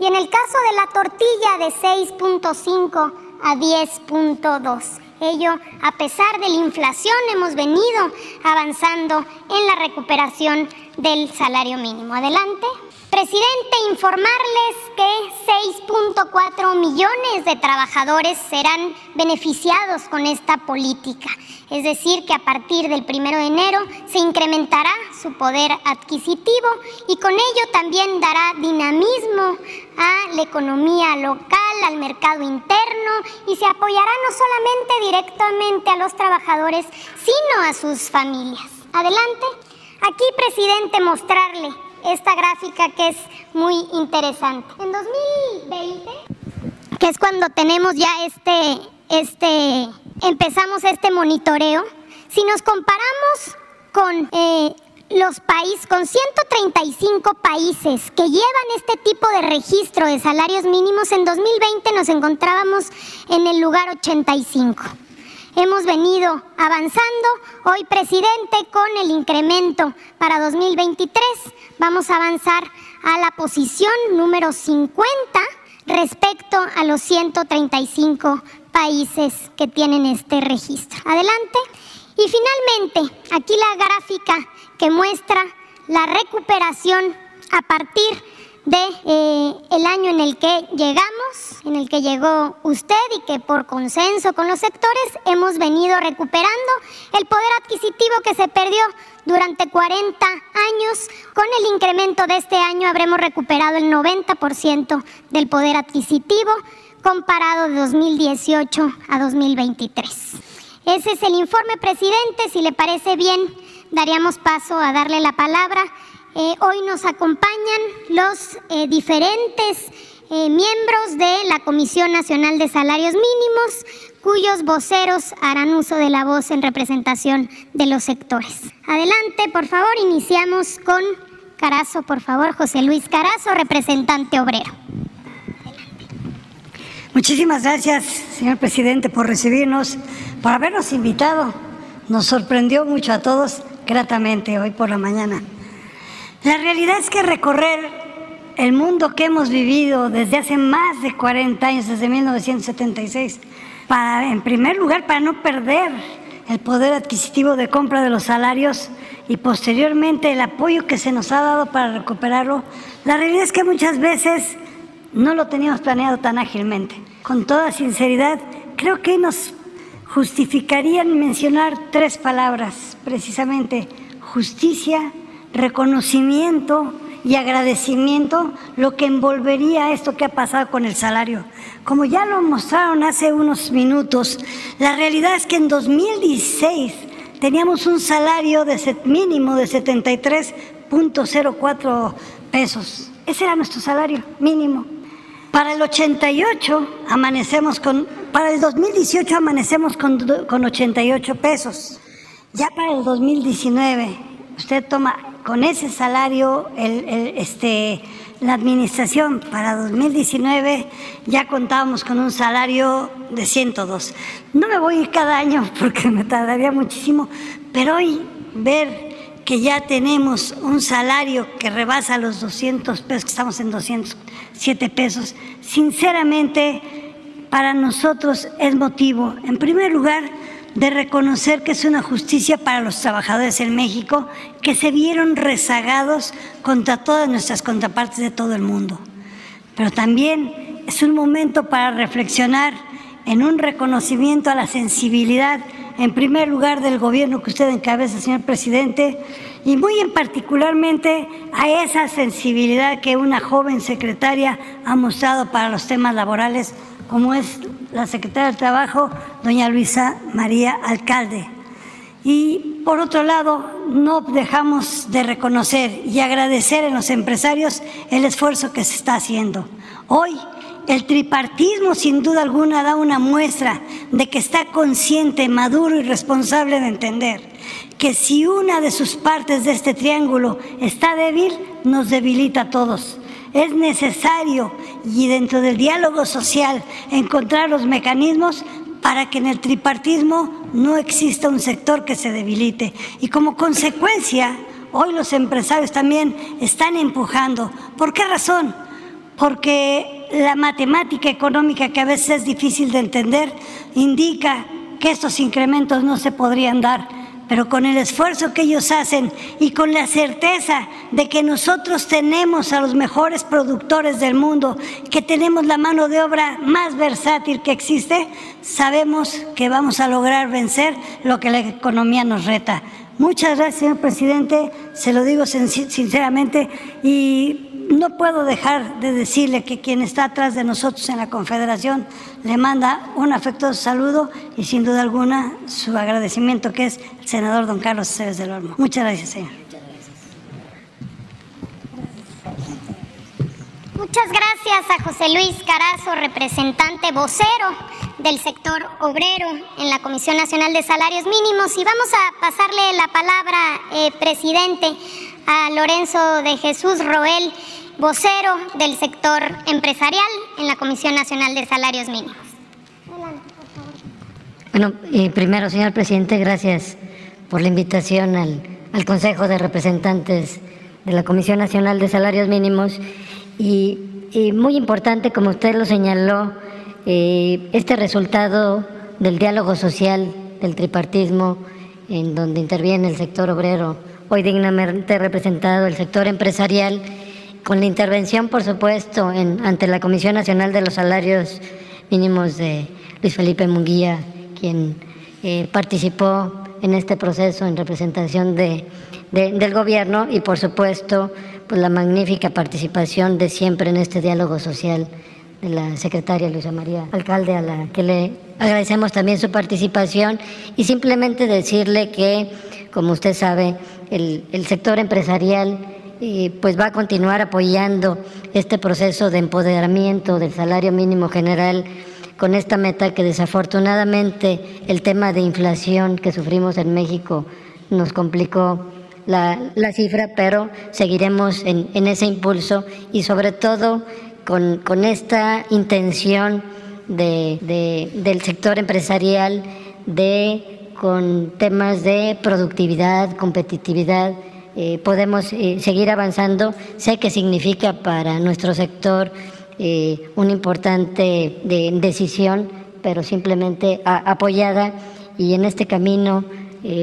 y en el caso de la tortilla de 6.5 a 10.2. Ello, a pesar de la inflación, hemos venido avanzando en la recuperación del salario mínimo. Adelante. Presidente, informarles que 6.4 millones de trabajadores serán beneficiados con esta política. Es decir, que a partir del 1 de enero se incrementará su poder adquisitivo y con ello también dará dinamismo a la economía local, al mercado interno y se apoyará no solamente directamente a los trabajadores, sino a sus familias. Adelante. Aquí, presidente, mostrarle esta gráfica que es muy interesante. En 2020, que es cuando tenemos ya este, este, empezamos este monitoreo, si nos comparamos con eh, los países, con 135 países que llevan este tipo de registro de salarios mínimos, en 2020 nos encontrábamos en el lugar 85 hemos venido avanzando. Hoy, presidente, con el incremento para 2023, vamos a avanzar a la posición número 50 respecto a los 135 países que tienen este registro. Adelante. Y finalmente, aquí la gráfica que muestra la recuperación a partir de eh, el año en el que llegamos, en el que llegó usted y que por consenso con los sectores hemos venido recuperando el poder adquisitivo que se perdió durante 40 años. Con el incremento de este año habremos recuperado el 90% del poder adquisitivo comparado de 2018 a 2023. Ese es el informe, presidente. Si le parece bien, daríamos paso a darle la palabra eh, hoy nos acompañan los eh, diferentes eh, miembros de la Comisión Nacional de Salarios Mínimos, cuyos voceros harán uso de la voz en representación de los sectores. Adelante, por favor, iniciamos con Carazo, por favor, José Luis Carazo, representante obrero. Muchísimas gracias, señor presidente, por recibirnos, por habernos invitado. Nos sorprendió mucho a todos gratamente hoy por la mañana. La realidad es que recorrer el mundo que hemos vivido desde hace más de 40 años, desde 1976, para, en primer lugar, para no perder el poder adquisitivo de compra de los salarios y posteriormente el apoyo que se nos ha dado para recuperarlo, la realidad es que muchas veces no lo teníamos planeado tan ágilmente. Con toda sinceridad, creo que nos justificarían mencionar tres palabras, precisamente justicia, reconocimiento y agradecimiento lo que envolvería esto que ha pasado con el salario. Como ya lo mostraron hace unos minutos, la realidad es que en 2016 teníamos un salario de mínimo de 73.04 pesos. Ese era nuestro salario mínimo. Para el 88 amanecemos con, para el 2018 amanecemos con, con 88 pesos. Ya para el 2019 usted toma con ese salario, este, la administración para 2019 ya contábamos con un salario de 102. No me voy a ir cada año porque me tardaría muchísimo, pero hoy ver que ya tenemos un salario que rebasa los 200 pesos, que estamos en 207 pesos, sinceramente para nosotros es motivo, en primer lugar, de reconocer que es una justicia para los trabajadores en México que se vieron rezagados contra todas nuestras contrapartes de todo el mundo. Pero también es un momento para reflexionar en un reconocimiento a la sensibilidad, en primer lugar, del gobierno que usted encabeza, señor presidente, y muy en particularmente a esa sensibilidad que una joven secretaria ha mostrado para los temas laborales, como es la secretaria del Trabajo, doña Luisa María Alcalde. Y por otro lado, no dejamos de reconocer y agradecer en los empresarios el esfuerzo que se está haciendo. Hoy el tripartismo sin duda alguna da una muestra de que está consciente, maduro y responsable de entender que si una de sus partes de este triángulo está débil, nos debilita a todos es necesario y dentro del diálogo social encontrar los mecanismos para que en el tripartismo no exista un sector que se debilite. Y como consecuencia, hoy los empresarios también están empujando. ¿Por qué razón? Porque la matemática económica, que a veces es difícil de entender, indica que estos incrementos no se podrían dar pero con el esfuerzo que ellos hacen y con la certeza de que nosotros tenemos a los mejores productores del mundo, que tenemos la mano de obra más versátil que existe, sabemos que vamos a lograr vencer lo que la economía nos reta. Muchas gracias, señor presidente, se lo digo sinceramente y no puedo dejar de decirle que quien está atrás de nosotros en la Confederación le manda un afectuoso saludo y sin duda alguna su agradecimiento que es el senador don Carlos César del Olmo. Muchas gracias, señor. Muchas gracias a José Luis Carazo, representante vocero del sector obrero en la Comisión Nacional de Salarios Mínimos. Y vamos a pasarle la palabra, eh, presidente, a Lorenzo de Jesús Roel, vocero del sector empresarial en la Comisión Nacional de Salarios Mínimos. Bueno, eh, primero, señor presidente, gracias por la invitación al, Consejo de Representantes de la Comisión Nacional de Salarios Mínimos. Y, muy importante, como usted lo señaló, eh, este resultado del diálogo social, del tripartismo, en donde interviene el sector obrero, hoy dignamente representado el sector empresarial, con la intervención, por supuesto, en, ante la Comisión Nacional de los Salarios Mínimos de Luis Felipe Munguía, quien eh, participó en este proceso en representación de, del gobierno y, por supuesto, pues la magnífica participación de siempre en este diálogo social la secretaria Luisa María Alcalde, a la que le agradecemos también su participación y simplemente decirle que, como usted sabe, el, el sector empresarial pues va a continuar apoyando este proceso de empoderamiento del salario mínimo general con esta meta que desafortunadamente el tema de inflación que sufrimos en México nos complicó la, cifra, pero seguiremos en, ese impulso y sobre todo con, con esta intención de, del sector empresarial de con temas de productividad, competitividad, eh, podemos eh, seguir avanzando. Sé que significa para nuestro sector eh, una importante decisión, pero simplemente apoyada y en este camino,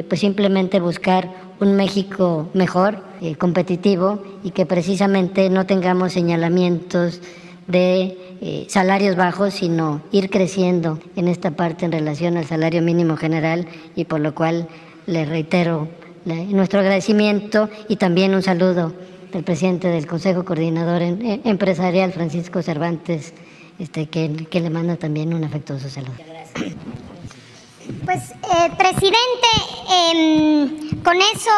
pues simplemente buscar un México mejor, competitivo y que precisamente no tengamos señalamientos de salarios bajos, sino ir creciendo en esta parte en relación al salario mínimo general y por lo cual le reitero nuestro agradecimiento y también un saludo del presidente del Consejo Coordinador Empresarial, Francisco Cervantes, este, que, le manda también un afectuoso saludo. Pues, eh, presidente, em, con eso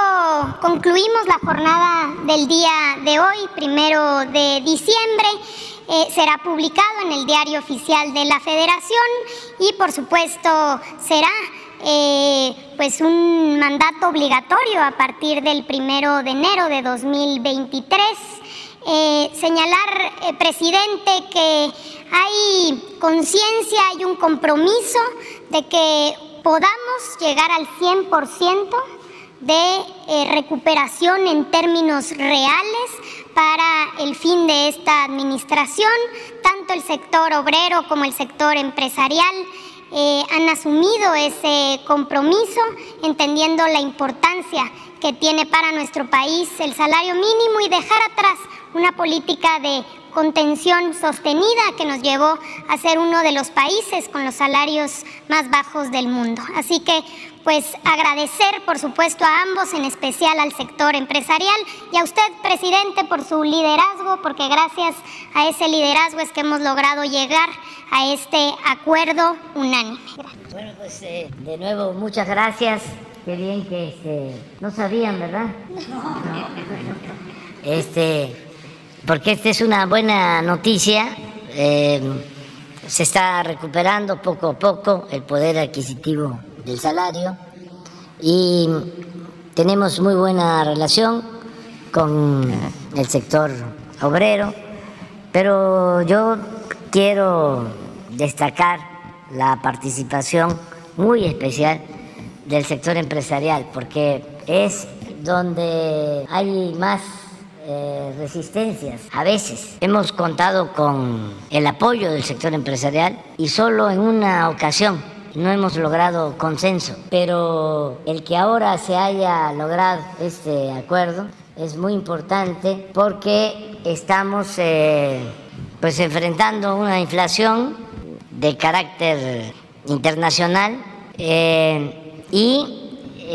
concluimos la jornada del día de hoy, primero de diciembre. Eh, será publicado en el diario oficial de la Federación y, por supuesto, será eh, pues un mandato obligatorio a partir del primero de enero de 2023. Eh, señalar, eh, presidente, que hay conciencia, hay un compromiso de que podamos llegar al 100% de recuperación en términos reales para el fin de esta administración, tanto el sector obrero como el sector empresarial eh, han asumido ese compromiso, entendiendo la importancia que tiene para nuestro país el salario mínimo y dejar atrás una política de contención sostenida que nos llevó a ser uno de los países con los salarios más bajos del mundo. Así que pues agradecer por supuesto a ambos, en especial al sector empresarial y a usted, presidente, por su liderazgo, porque gracias a ese liderazgo es que hemos logrado llegar a este acuerdo unánime. Bueno, pues eh, de nuevo muchas gracias. Qué bien que este, no sabían, ¿verdad? Este, porque esta es una buena noticia. Eh, se está recuperando poco a poco el poder adquisitivo del salario y tenemos muy buena relación con el sector obrero, pero yo quiero destacar la participación muy especial del sector empresarial, porque es donde hay más eh, resistencias. A veces hemos contado con el apoyo del sector empresarial y solo en una ocasión no hemos logrado consenso, pero el que ahora se haya logrado este acuerdo es muy importante porque estamos eh, pues enfrentando una inflación de carácter internacional eh, y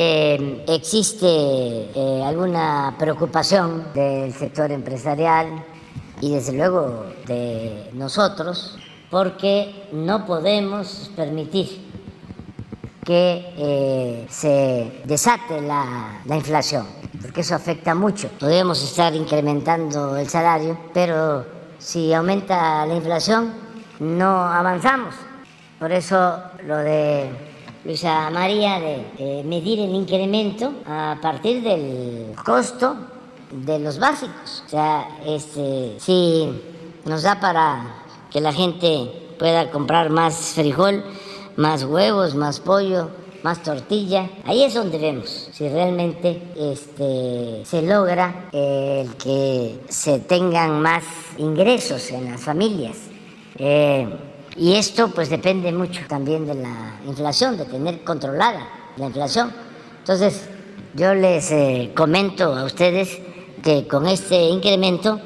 eh, existe alguna preocupación del sector empresarial y desde luego de nosotros porque no podemos permitir que se desate la inflación porque eso afecta mucho. Podríamos estar incrementando el salario, pero si aumenta la inflación, no avanzamos. Por eso lo de Luisa María de, medir el incremento a partir del costo de los básicos. O sea, este, si nos da para que la gente pueda comprar más frijol, más huevos, más pollo, más tortilla. Ahí es donde vemos si realmente este, se logra el que se tengan más ingresos en las familias. Eh, y esto pues depende mucho también de la inflación, de tener controlada la inflación. Entonces, yo les eh, comento a ustedes que con este incremento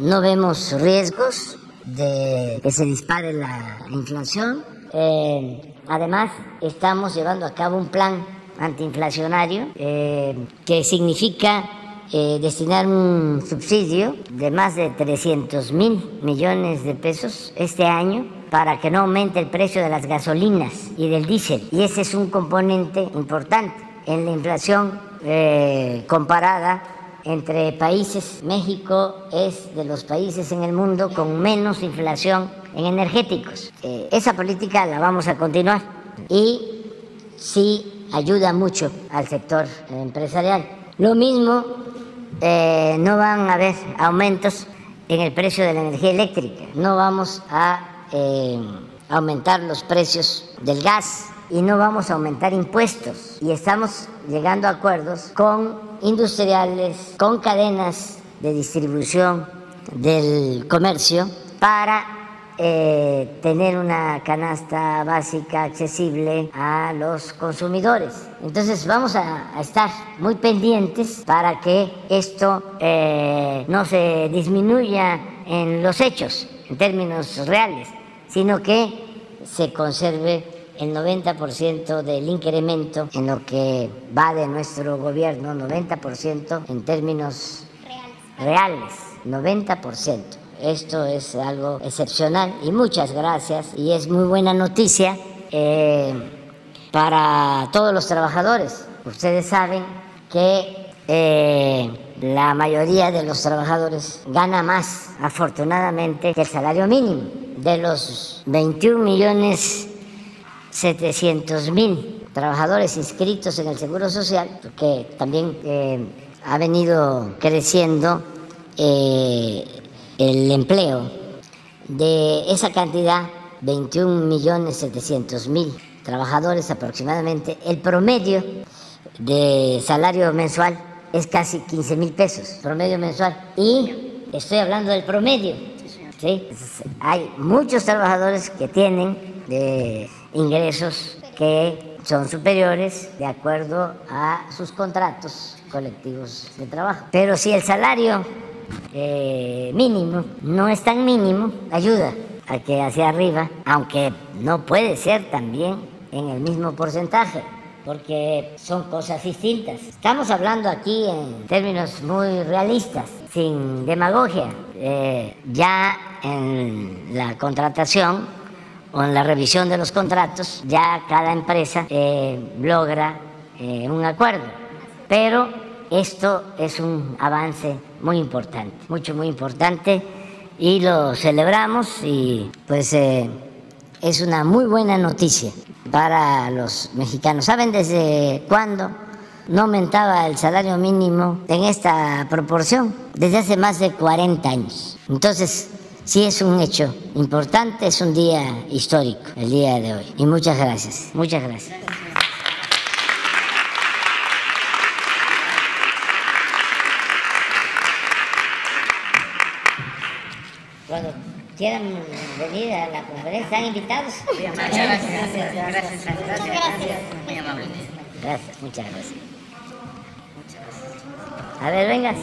no vemos riesgos de que se dispare la inflación. Eh, Además, estamos llevando a cabo un plan antiinflacionario eh, que significa eh, destinar un subsidio de más de 300 mil millones de pesos este año para que no aumente el precio de las gasolinas y del diésel. Y ese es un componente importante en la inflación eh, comparada entre países. México es de los países en el mundo con menos inflación en energéticos. Eh, esa política la vamos a continuar y sí ayuda mucho al sector empresarial. Lo mismo, eh, no van a haber aumentos en el precio de la energía eléctrica, no vamos a eh, aumentar los precios del gas y no vamos a aumentar impuestos. Y estamos llegando a acuerdos con industriales, con cadenas de distribución del comercio para eh, tener una canasta básica accesible a los consumidores. Entonces vamos a, estar muy pendientes para que esto eh, no se disminuya en los hechos, en términos reales, sino que se conserve el 90% del incremento en lo que va de nuestro gobierno, 90% en términos reales, 90%. Esto es algo excepcional y muchas gracias y es muy buena noticia eh, para todos los trabajadores. Ustedes saben que eh, la mayoría de los trabajadores gana más, afortunadamente, que el salario mínimo. De los 21 millones 700 mil trabajadores inscritos en el Seguro Social, que también eh, ha venido creciendo el empleo de esa cantidad, 21 millones 700 mil trabajadores aproximadamente, el promedio de salario mensual es casi 15 mil pesos, promedio mensual. Y estoy hablando del promedio. ¿sí? Hay muchos trabajadores que tienen de ingresos que son superiores de acuerdo a sus contratos colectivos de trabajo. Pero si el salario eh, mínimo, no es tan mínimo, ayuda a que hacia arriba, aunque no puede ser también en el mismo porcentaje, porque son cosas distintas. Estamos hablando aquí en términos muy realistas, sin demagogia. Eh, ya en la contratación o en la revisión de los contratos, ya cada empresa eh, logra un acuerdo, pero esto es un avance muy importante, mucho, muy importante y lo celebramos y pues eh, es una muy buena noticia para los mexicanos. ¿Saben desde cuándo no aumentaba el salario mínimo en esta proporción? Desde hace más de 40 años. Entonces, sí es un hecho importante, es un día histórico el día de hoy. Y muchas gracias, muchas gracias. Quieran venir a la conferencia, están invitados. Muchas gracias. Gracias, gracias, Muchas gracias. Muy amable. Gracias, muchas gracias. A ver, vengas.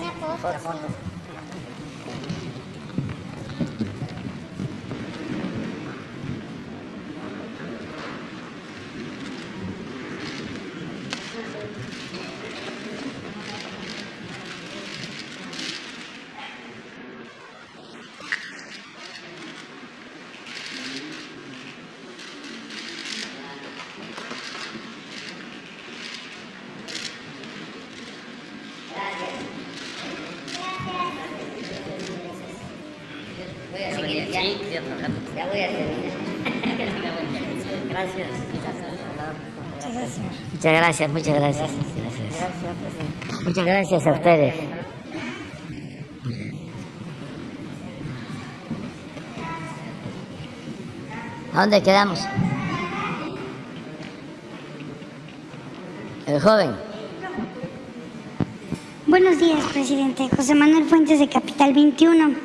Muchas gracias, muchas gracias. Muchas gracias a ustedes. ¿A dónde quedamos? El joven. Buenos días, presidente. José Manuel Fuentes de Capital 21.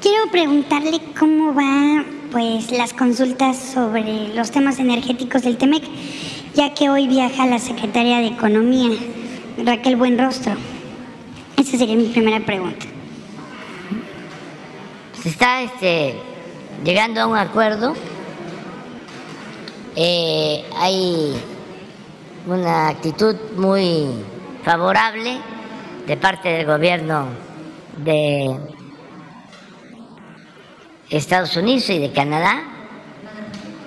Quiero preguntarle cómo va pues las consultas sobre los temas energéticos del TEMEC, ya que hoy viaja la secretaria de Economía, Raquel Buenrostro. Esa sería mi primera pregunta. se está este, llegando a un acuerdo. Eh, hay una actitud muy favorable de parte del gobierno de Estados Unidos y de Canadá.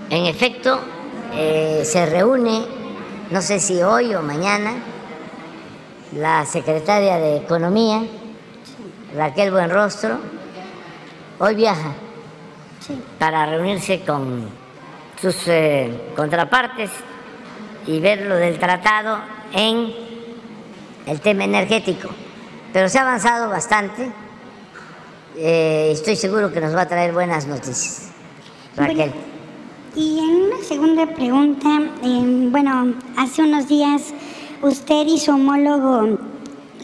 En efecto, eh, se reúne, no sé si hoy o mañana, la secretaria de Economía, Raquel Buenrostro, hoy viaja para reunirse con sus eh, contrapartes y ver lo del tratado en el tema energético. Pero se ha avanzado bastante. Eh, estoy seguro que nos va a traer buenas noticias. Raquel. Y en una segunda pregunta, eh, bueno, hace unos días usted y su homólogo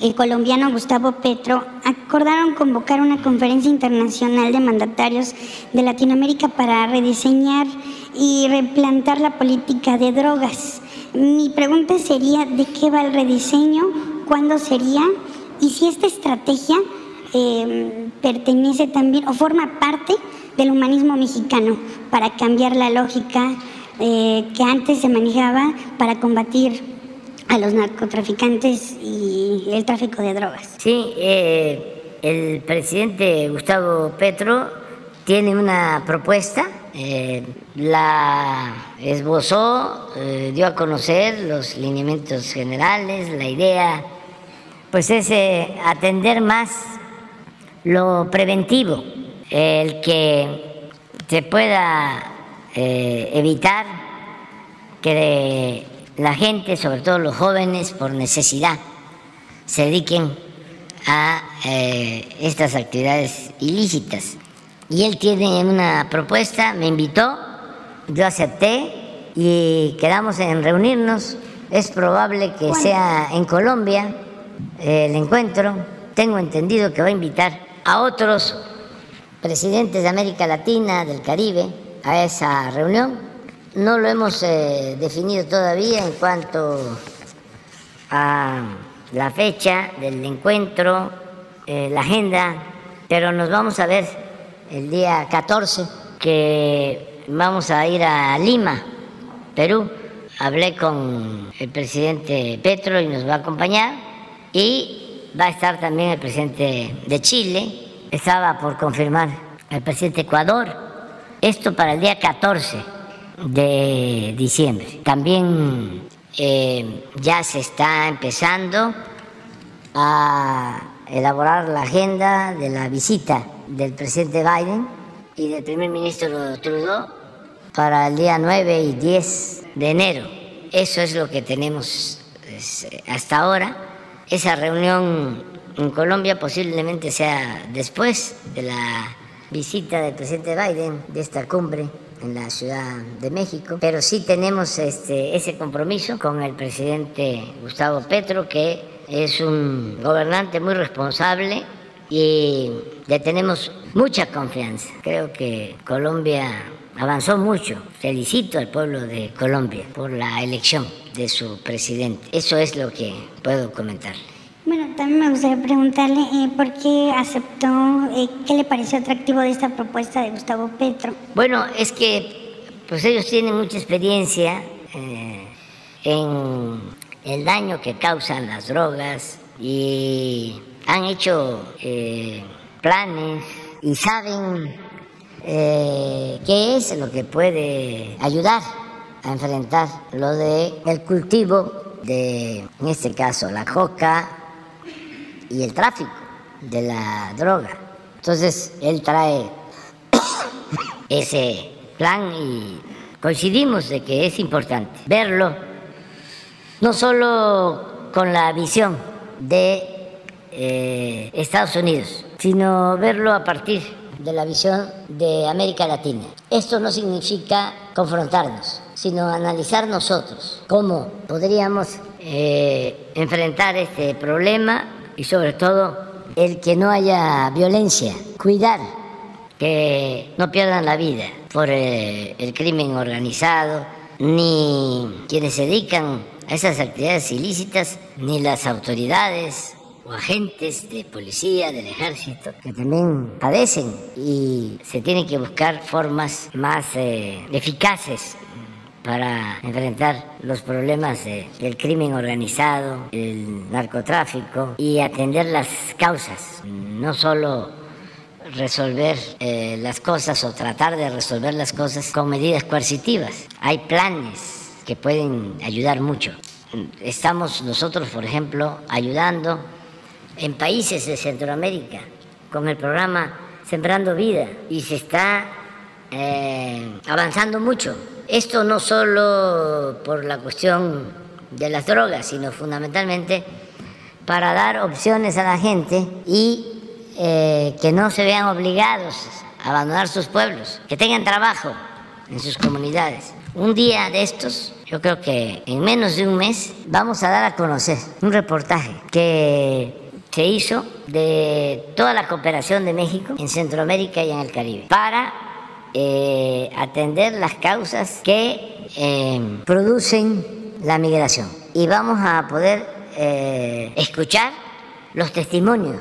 el colombiano Gustavo Petro acordaron convocar una conferencia internacional de mandatarios de Latinoamérica para rediseñar y replantar la política de drogas. Mi pregunta sería, ¿de qué va el rediseño? ¿Cuándo sería? Y si esta estrategia eh, pertenece también o forma parte del humanismo mexicano para cambiar la lógica eh, que antes se manejaba para combatir a los narcotraficantes y el tráfico de drogas. Sí, eh, el presidente Gustavo Petro tiene una propuesta, eh, la esbozó, dio a conocer los lineamientos generales, la idea, pues es atender más lo preventivo, el que se pueda eh, evitar que de la gente, sobre todo los jóvenes, por necesidad, se dediquen a eh, estas actividades ilícitas. Y él tiene una propuesta, me invitó, yo acepté y quedamos en reunirnos. Es probable que sea en Colombia eh, el encuentro. Tengo entendido que va a invitar a otros presidentes de América Latina, del Caribe, a esa reunión. No lo hemos eh, definido todavía en cuanto a la fecha del encuentro, eh, la agenda, pero nos vamos a ver el día 14, que vamos a ir a Lima, Perú. Hablé con el presidente Petro y nos va a acompañar y va a estar también el presidente de Chile. Estaba por confirmar el presidente de Ecuador. Esto para el día 14 de diciembre. También eh, ya se está empezando a elaborar la agenda de la visita del presidente Biden y del primer ministro Trudeau para el día 9 y 10 de enero. Eso es lo que tenemos pues, hasta ahora. Esa reunión en Colombia posiblemente sea después de la visita del presidente Biden de esta cumbre en la Ciudad de México, pero sí tenemos este, ese compromiso con el presidente Gustavo Petro, que es un gobernante muy responsable y le tenemos mucha confianza. Creo que Colombia avanzó mucho. Felicito al pueblo de Colombia por la elección de su presidente. Eso es lo que puedo comentar. Bueno, también me gustaría preguntarle eh, por qué aceptó, eh, qué le pareció atractivo de esta propuesta de Gustavo Petro. Bueno, es que pues ellos tienen mucha experiencia eh, en el daño que causan las drogas y han hecho planes y saben qué es lo que puede ayudar a enfrentar lo de el cultivo de, en este caso, la coca, y el tráfico de la droga. Entonces, él trae ese plan y coincidimos de que es importante verlo, no solo con la visión de eh, Estados Unidos, sino verlo a partir de la visión de América Latina. Esto no significa confrontarnos, sino analizar nosotros cómo podríamos eh, enfrentar este problema y sobre todo el que no haya violencia, cuidar que no pierdan la vida por eh, el crimen organizado, ni quienes se dedican a esas actividades ilícitas, ni las autoridades o agentes de policía, del ejército, que también padecen y se tienen que buscar formas más eh, eficaces para enfrentar los problemas del crimen organizado, el narcotráfico y atender las causas, no solo resolver eh, las cosas o tratar de resolver las cosas con medidas coercitivas. Hay planes que pueden ayudar mucho. Estamos nosotros, por ejemplo, ayudando en países de Centroamérica con el programa Sembrando Vida y se está eh, avanzando mucho esto no solo por la cuestión de las drogas, sino fundamentalmente para dar opciones a la gente y eh, que no se vean obligados a abandonar sus pueblos, que tengan trabajo en sus comunidades. Un día de estos, yo creo que en menos de un mes, vamos a dar a conocer un reportaje que se hizo de toda la cooperación de México en Centroamérica y en el Caribe para eh, atender las causas que eh, producen la migración. Y vamos a poder eh, escuchar los testimonios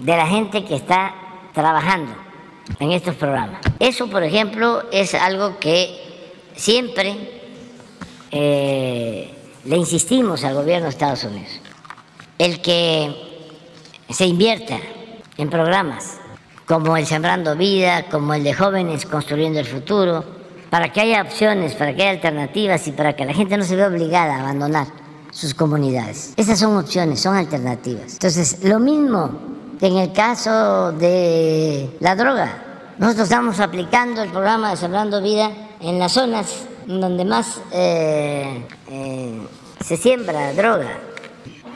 de la gente que está trabajando en estos programas. Eso, por ejemplo, es algo que siempre le insistimos al gobierno de Estados Unidos. El que se invierta en programas como el Sembrando Vida, como el de Jóvenes Construyendo el Futuro, para que haya opciones, para que haya alternativas y para que la gente no se vea obligada a abandonar sus comunidades. Esas son opciones, son alternativas. Entonces, lo mismo en el caso de la droga. Nosotros estamos aplicando el programa de Sembrando Vida en las zonas donde más eh, eh, se siembra droga,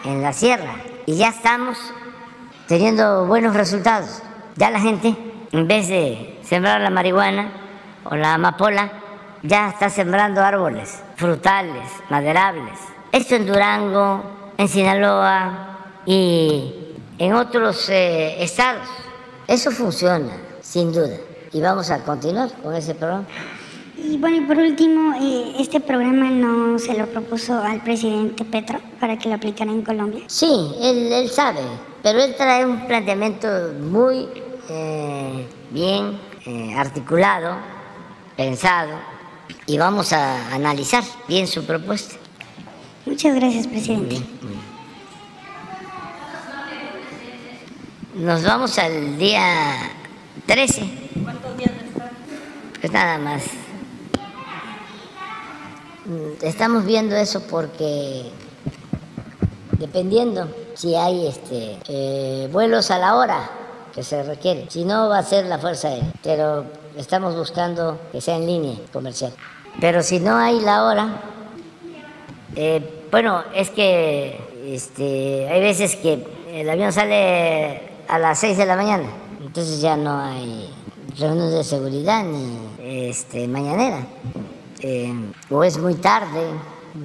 en la sierra, y ya estamos teniendo buenos resultados. Ya la gente, en vez de sembrar la marihuana o la amapola, ya está sembrando árboles frutales, maderables. Esto en Durango, en Sinaloa y en otros eh, estados. Eso funciona, sin duda. Y vamos a continuar con ese programa. Y bueno, y por último, eh, ¿este programa no se lo propuso al presidente Petro para que lo aplicara en Colombia? Sí, él, él sabe, pero él trae un planteamiento muy eh, bien eh, articulado, pensado, y vamos a analizar bien su propuesta. Muchas gracias, presidente. Nos vamos al día 13. ¿Cuántos días Pues nada más. Estamos viendo eso porque dependiendo si hay este, eh, vuelos a la hora, que se requiere. Si no, va a ser la Fuerza Aérea. Pero estamos buscando que sea en línea comercial. Pero si no hay la hora, eh, bueno, es que este, hay veces que el avión sale a las 6 de la mañana, entonces ya no hay reuniones de seguridad ni este, mañanera. Eh, o es muy tarde,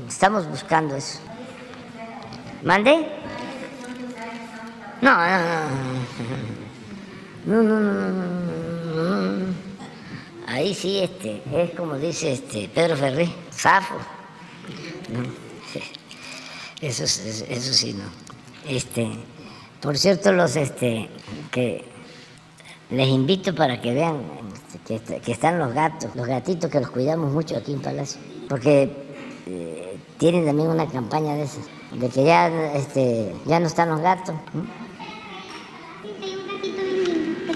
estamos buscando eso. ¿Mande? No, no, no. No, no, no, no, no, Ahí sí, este, es como dice este Pedro Ferré, zafo. Eso, eso sí, no. Este, por cierto, los este, que les invito para que vean este, que, están los gatos, los gatitos que los cuidamos mucho aquí en Palacio, porque eh, tienen también una campaña de esas, de que ya, este, ya no están los gatos.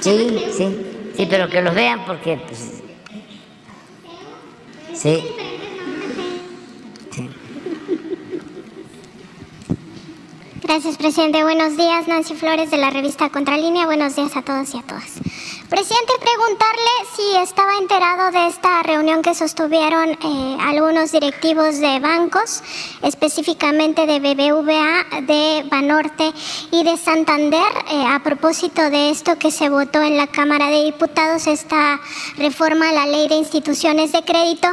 Sí, sí, sí, pero que los vean porque... Pues, sí. Gracias, presidente. Buenos días, Nancy Flores de la revista Contralínea. Buenos días a todos y a todas. Presidente, preguntarle si estaba enterado de esta reunión que sostuvieron eh, algunos directivos de bancos, específicamente de BBVA, de Banorte y de Santander, eh, a propósito de esto que se votó en la Cámara de Diputados, esta reforma a la ley de instituciones de crédito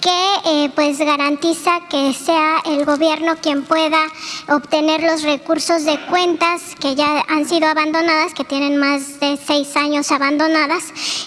que eh, pues garantiza que sea el gobierno quien pueda obtener los recursos de cuentas que ya han sido abandonadas, que tienen más de seis años abandonadas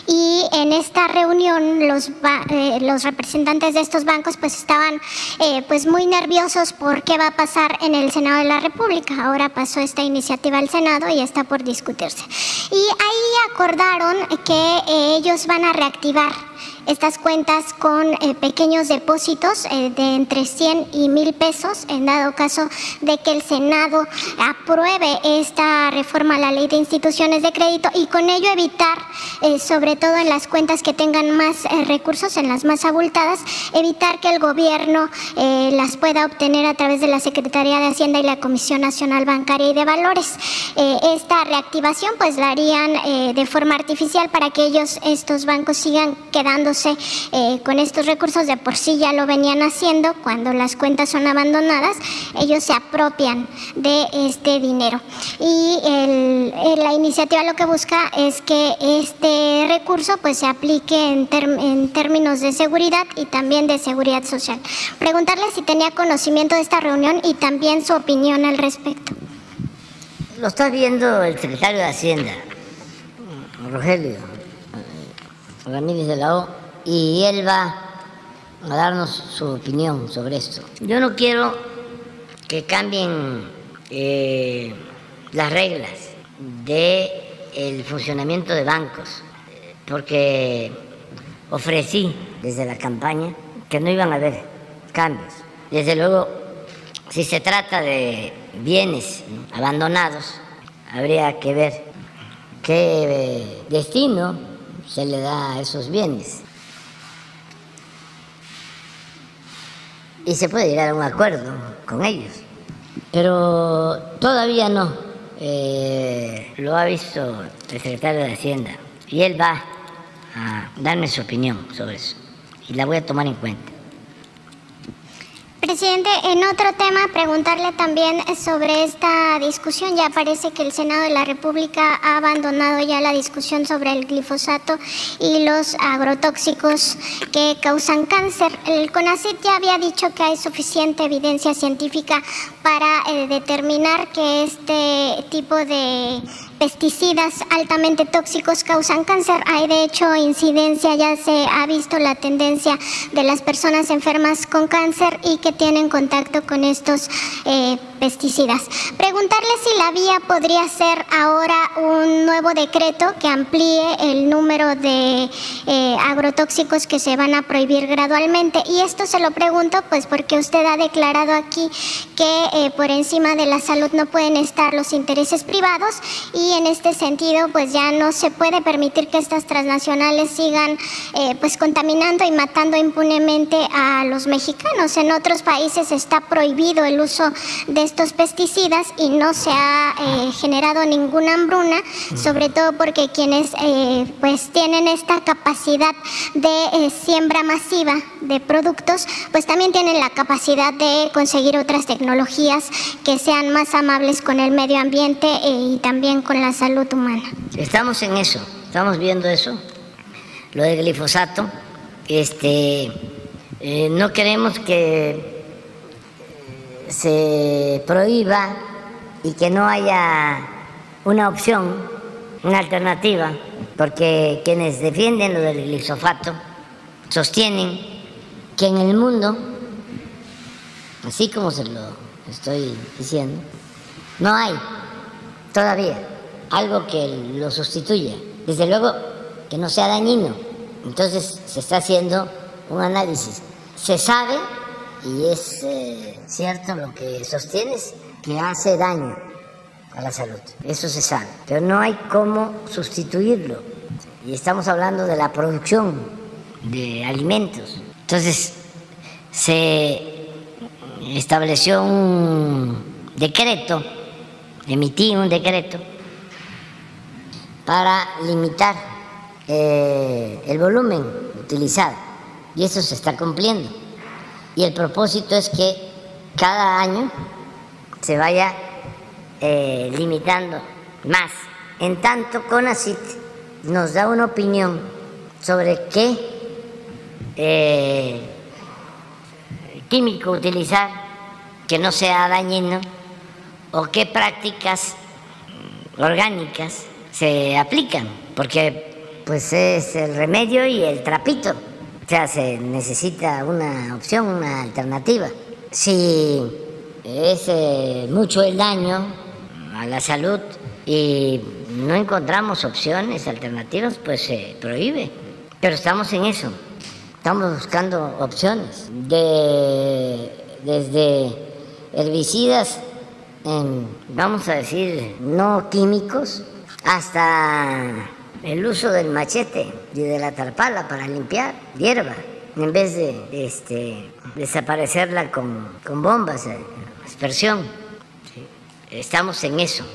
y en esta reunión los, eh, los representantes de estos bancos pues estaban eh, pues muy nerviosos por qué va a pasar en el Senado de la República. Ahora pasó esta iniciativa al Senado y está por discutirse. Y ahí acordaron que eh, ellos van a reactivar estas cuentas con eh, pequeños depósitos eh, de entre 100 y 1000 pesos en dado caso de que el Senado apruebe esta reforma a la ley de instituciones de crédito y con ello evitar, eh, sobre todo en las cuentas que tengan más recursos, en las más abultadas, evitar que el gobierno las pueda obtener a través de la Secretaría de Hacienda y la Comisión Nacional Bancaria y de Valores. esta reactivación pues la harían de forma artificial para que ellos, estos bancos, sigan quedándose eh, con estos recursos, de por sí ya lo venían haciendo, cuando las cuentas son abandonadas, ellos se apropian de este dinero. Y la iniciativa lo que busca es que este recurso pues se aplique en, en términos de seguridad y también de seguridad social. Preguntarle si tenía conocimiento de esta reunión y también su opinión al respecto. Lo está viendo el secretario de Hacienda, Rogelio Ramírez de la y él va a darnos su opinión sobre esto. Yo no quiero que cambien eh, las reglas del el funcionamiento de bancos, porque ofrecí desde la campaña que no iban a haber cambios. Desde luego, si se trata de bienes abandonados, habría que ver qué destino se le da esos bienes. y se puede llegar a un acuerdo con ellos. Pero todavía no. Eh, lo ha visto el secretario de Hacienda y él va a darme su opinión sobre eso y la voy a tomar en cuenta. Presidente, en otro tema, preguntarle también sobre esta discusión. Ya parece que el Senado de la República ha abandonado ya la discusión sobre el glifosato y los agrotóxicos que causan cáncer. El CONACYT ya había dicho que hay suficiente evidencia científica para eh, determinar que este tipo de pesticidas altamente tóxicos causan cáncer. Hay de hecho incidencia, ya se ha visto la tendencia de las personas enfermas con cáncer y que tienen contacto con estos eh, pesticidas. Preguntarle si la vía podría ser ahora un nuevo decreto que amplíe el número de eh, agrotóxicos que se van a prohibir gradualmente. Y esto se lo pregunto pues porque usted ha declarado aquí que eh, por encima de la salud no pueden estar los intereses privados y en este sentido pues ya no se puede permitir que estas transnacionales sigan eh, pues contaminando y matando impunemente a los mexicanos. En otros países está prohibido el uso de estos pesticidas y no se ha eh, generado ninguna hambruna, sobre todo porque quienes eh, pues tienen esta capacidad de siembra masiva de productos, pues también tienen la capacidad de conseguir otras tecnologías que sean más amables con el medio ambiente y también la salud humana. Estamos en eso, estamos viendo eso, lo del glifosato. Este, eh, no queremos que se prohíba y que no haya una opción una alternativa, porque quienes defienden lo del glifosato sostienen que en el mundo, así como se lo estoy diciendo, no hay todavía algo que lo sustituya. Desde luego que no sea dañino. Entonces se está haciendo un análisis. Se sabe, y es eh, cierto lo que sostienes, que hace daño a la salud. Eso se sabe. Pero no hay cómo sustituirlo. Y estamos hablando de la producción de alimentos. Entonces, se estableció un decreto, emití un decreto para limitar eh, el volumen utilizado. Y eso se está cumpliendo. Y el propósito es que cada año se vaya eh, limitando más. En tanto, CONACIT nos da una opinión sobre qué eh, químico utilizar que no sea dañino o qué prácticas orgánicas se aplican, porque pues es el remedio y el trapito. O sea, se necesita una opción, una alternativa. Si es eh, mucho el daño a la salud y no encontramos opciones alternativas, pues se prohíbe. Pero estamos en eso. Estamos buscando opciones de, desde herbicidas, en, vamos a decir, no químicos, hasta el uso del machete y de la tarpala para limpiar hierba, en vez de este, desaparecerla con, con bombas, de aspersión. Estamos en eso.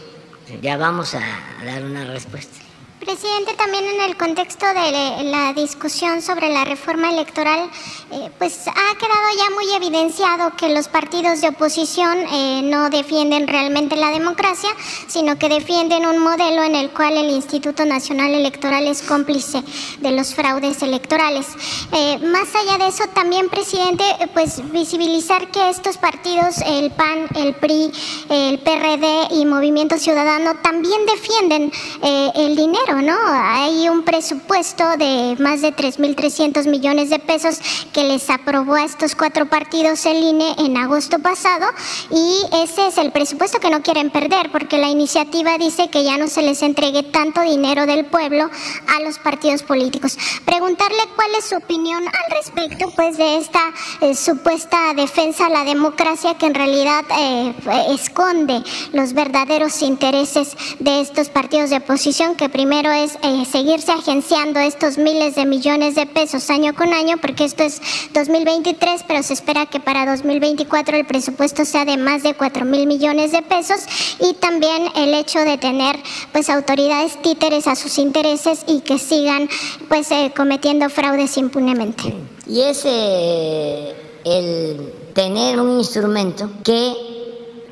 Ya vamos a dar una respuesta. Presidente, también en el contexto de la discusión sobre la reforma electoral, eh, pues ha quedado ya muy evidenciado que los partidos de oposición eh, no defienden realmente la democracia, sino que defienden un modelo en el cual el Instituto Nacional Electoral es cómplice de los fraudes electorales. Eh, más allá de eso, también, presidente, pues visibilizar que estos partidos, el PAN, el PRI, el PRD y Movimiento Ciudadano, también defienden el dinero ¿no? Hay un presupuesto de más de 3.300 millones de pesos que les aprobó a estos cuatro partidos el INE en agosto pasado y ese es el presupuesto que no quieren perder porque la iniciativa dice que ya no se les entregue tanto dinero del pueblo a los partidos políticos. Preguntarle cuál es su opinión al respecto pues de esta eh, supuesta defensa a la democracia que en realidad eh, esconde los verdaderos intereses de estos partidos de oposición que primero es eh, seguirse agenciando estos miles de millones de pesos año con año, porque esto es 2023, pero se espera que para 2024 el presupuesto sea de más de 4 mil millones de pesos y también el hecho de tener pues autoridades títeres a sus intereses y que sigan pues eh, cometiendo fraudes impunemente. Y ese el tener un instrumento que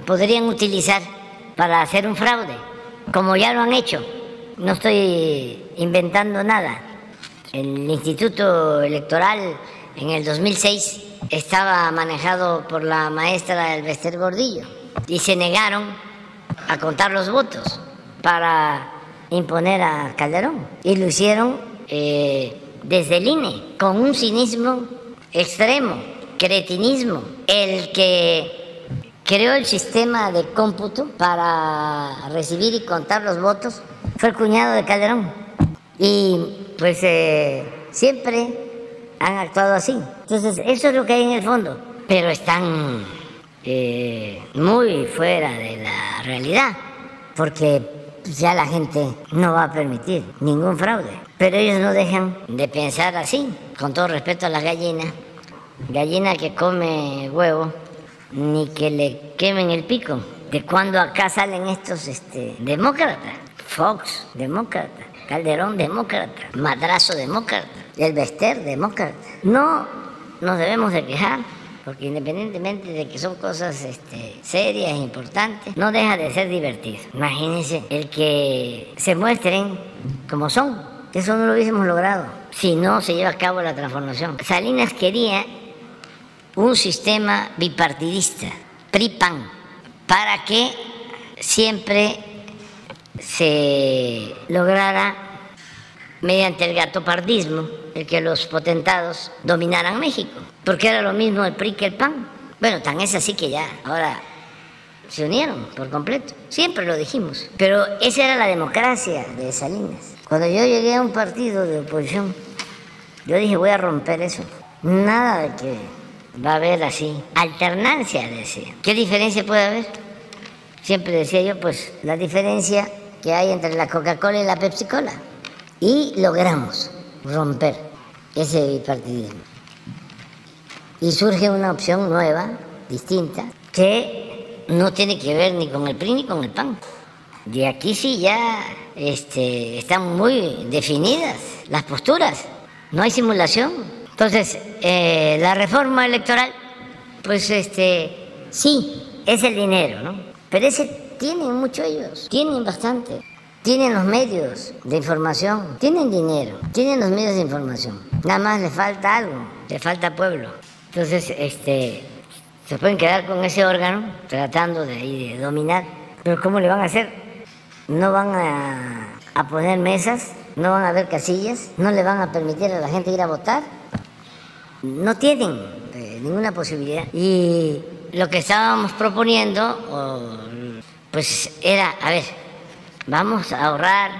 podrían utilizar para hacer un fraude, como ya lo han hecho no estoy inventando nada. El Instituto Electoral en el 2006 estaba manejado por la maestra Elvester Gordillo y se negaron a contar los votos para imponer a Calderón. Y lo hicieron eh, desde el INE, con un cinismo extremo, cretinismo. El que creó el sistema de cómputo para recibir y contar los votos fue el cuñado de Calderón. Y pues eh, siempre han actuado así. Entonces, eso es lo que hay en el fondo. Pero están eh, muy fuera de la realidad, porque ya la gente no va a permitir ningún fraude. Pero ellos no dejan de pensar así, con todo respeto a las gallinas. Gallina que come huevo, ni que le quemen el pico. ¿De cuando acá salen estos este, demócratas? Fox, demócrata, Calderón, demócrata, Madrazo, demócrata, El Bester, demócrata. No nos debemos de quejar, porque independientemente de que son cosas este, serias, importantes, no deja de ser divertido. Imagínense el que se muestren como son. Eso no lo hubiésemos logrado si no se lleva a cabo la transformación. Salinas quería un sistema bipartidista, PRI-PAN, para que siempre se lograra mediante el gatopardismo el que los potentados dominaran México, porque era lo mismo el PRI que el PAN. Bueno, tan es así que ya, ahora se unieron por completo, siempre lo dijimos, pero esa era la democracia de Salinas. Cuando yo llegué a un partido de oposición, yo dije voy a romper eso, nada de que va a haber así, alternancia, decía. ¿Qué diferencia puede haber? Siempre decía yo, pues la diferencia que hay entre la Coca-Cola y la Pepsi-Cola. Y logramos romper ese bipartidismo. Y surge una opción nueva, distinta, que no tiene que ver ni con el PRI ni con el PAN. De aquí sí ya este, están muy definidas las posturas, no hay simulación. Entonces, eh, la reforma electoral, pues este, sí, es el dinero, ¿no? Pero ese tienen mucho ellos, tienen bastante. Tienen los medios de información, tienen dinero, tienen los medios de información. Nada más le falta algo, le falta pueblo. Entonces, este, se pueden quedar con ese órgano tratando de, de dominar. Pero ¿cómo le van a hacer? No van a, a poner mesas, no van a haber casillas, no le van a permitir a la gente ir a votar. No tienen ninguna posibilidad. Y lo que estábamos proponiendo, pues era, a ver, vamos a ahorrar,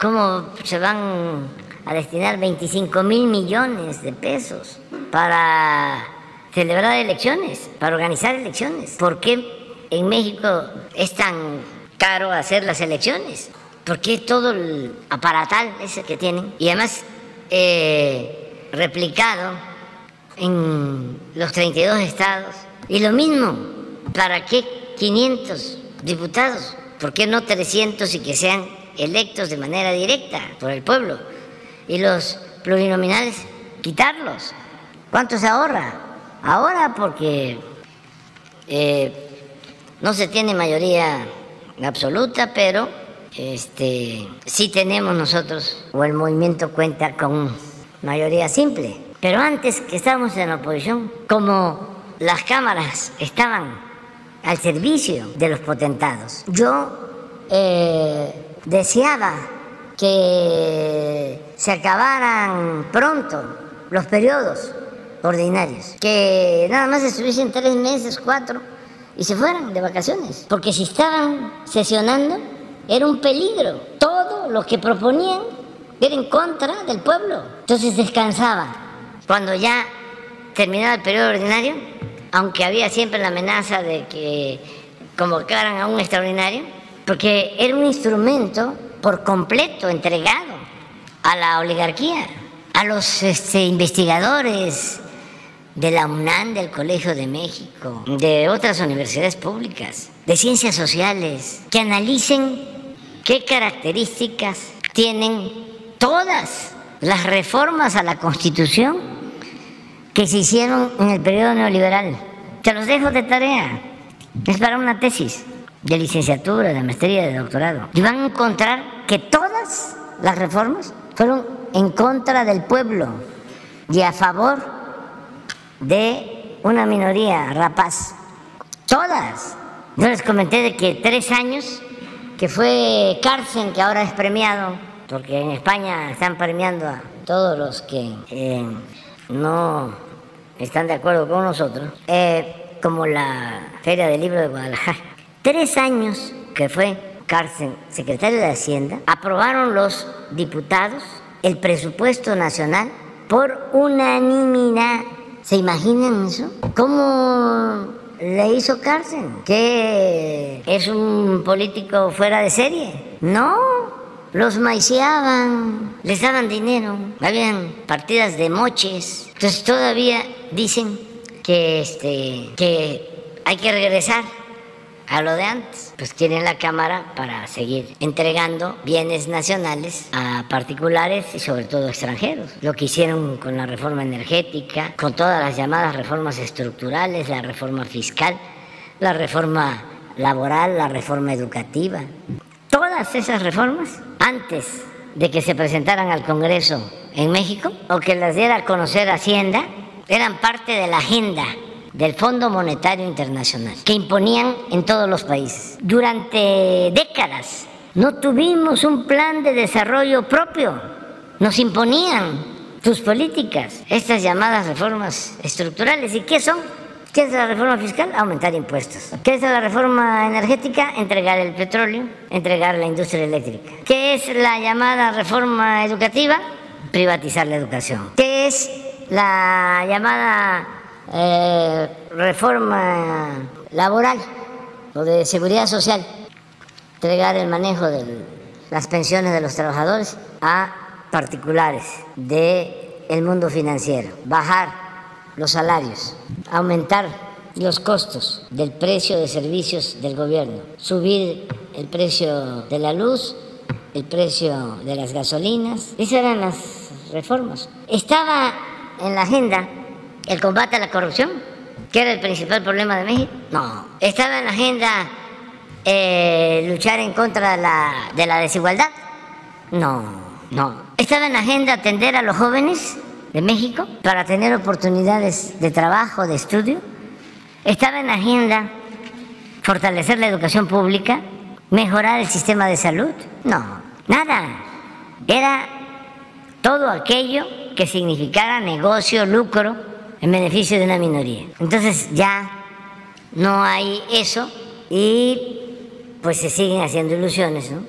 ¿cómo se van a destinar 25 mil millones de pesos para celebrar elecciones, para organizar elecciones? ¿Por qué en México es tan caro hacer las elecciones? ¿Por qué todo el aparatal ese que tienen? Y además eh, replicado en los 32 estados. Y lo mismo, ¿para qué 500 diputados? ¿Por qué no 300 y que sean electos de manera directa por el pueblo? Y los plurinominales, quitarlos. ¿Cuánto se ahorra? Ahora porque eh, no se tiene mayoría absoluta, pero este, sí tenemos nosotros, o el movimiento cuenta con mayoría simple. Pero antes que estábamos en la oposición, como las cámaras estaban al servicio de los potentados. Yo eh, deseaba que se acabaran pronto los periodos ordinarios, que nada más estuviesen tres meses, cuatro, y se fueran de vacaciones, porque si estaban sesionando era un peligro. Todo lo que proponían era en contra del pueblo. Entonces descansaba. Cuando ya terminaba el periodo ordinario, aunque había siempre la amenaza de que convocaran a un extraordinario, porque era un instrumento por completo entregado a la oligarquía, a los este, investigadores de la UNAM, del Colegio de México, de otras universidades públicas, de ciencias sociales, que analicen qué características tienen todas las reformas a la Constitución que se hicieron en el periodo neoliberal. Te los dejo de tarea. Es para una tesis de licenciatura, de maestría, de doctorado. Y van a encontrar que todas las reformas fueron en contra del pueblo y a favor de una minoría rapaz. Todas. Yo les comenté de que tres años, que fue cárcel, que ahora es premiado, porque en España están premiando a todos los que eh, no están de acuerdo con nosotros, eh, como la Feria del Libro de Guadalajara. Tres años que fue cárcel secretario de Hacienda, aprobaron los diputados el presupuesto nacional por unanimidad. ¿Se imaginan eso? ¿Cómo le hizo cárcel? ¿Que es un político fuera de serie? No, los maiciaban, les daban dinero, habían partidas de moches. Entonces todavía dicen que, este, que hay que regresar a lo de antes. Pues tienen la Cámara para seguir entregando bienes nacionales a particulares y sobre todo extranjeros. Lo que hicieron con la reforma energética, con todas las llamadas reformas estructurales, la reforma fiscal, la reforma laboral, la reforma educativa. Todas esas reformas, antes de que se presentaran al Congreso en México o que las diera a conocer Hacienda, eran parte de la agenda del Fondo Monetario Internacional, que imponían en todos los países. Durante décadas No tuvimos un plan de desarrollo propio. Nos imponían tus políticas, estas llamadas reformas estructurales. ¿Y qué son? ¿Qué es la reforma fiscal? Aumentar impuestos. ¿Qué es la reforma energética? Entregar el petróleo, entregar la industria eléctrica. ¿Qué es la llamada reforma educativa? Privatizar la educación. ¿Qué es la llamada eh, reforma laboral o de seguridad social? Entregar el manejo de las pensiones de los trabajadores a particulares del mundo financiero. Bajar los salarios, aumentar los costos del precio de servicios del gobierno, subir el precio de la luz, el precio de las gasolinas. Esas eran las reformas. Estaba en la agenda el combate a la corrupción, que era el principal problema de México. No. Estaba en la agenda eh, luchar en contra de la, de la desigualdad. No, no. Estaba en la agenda atender a los jóvenes de México para tener oportunidades de trabajo, de estudio. Estaba en la agenda fortalecer la educación pública, mejorar el sistema de salud. No, nada. Era todo aquello que significara negocio, lucro en beneficio de una minoría. Entonces ya no hay eso y pues se siguen haciendo ilusiones ¿no?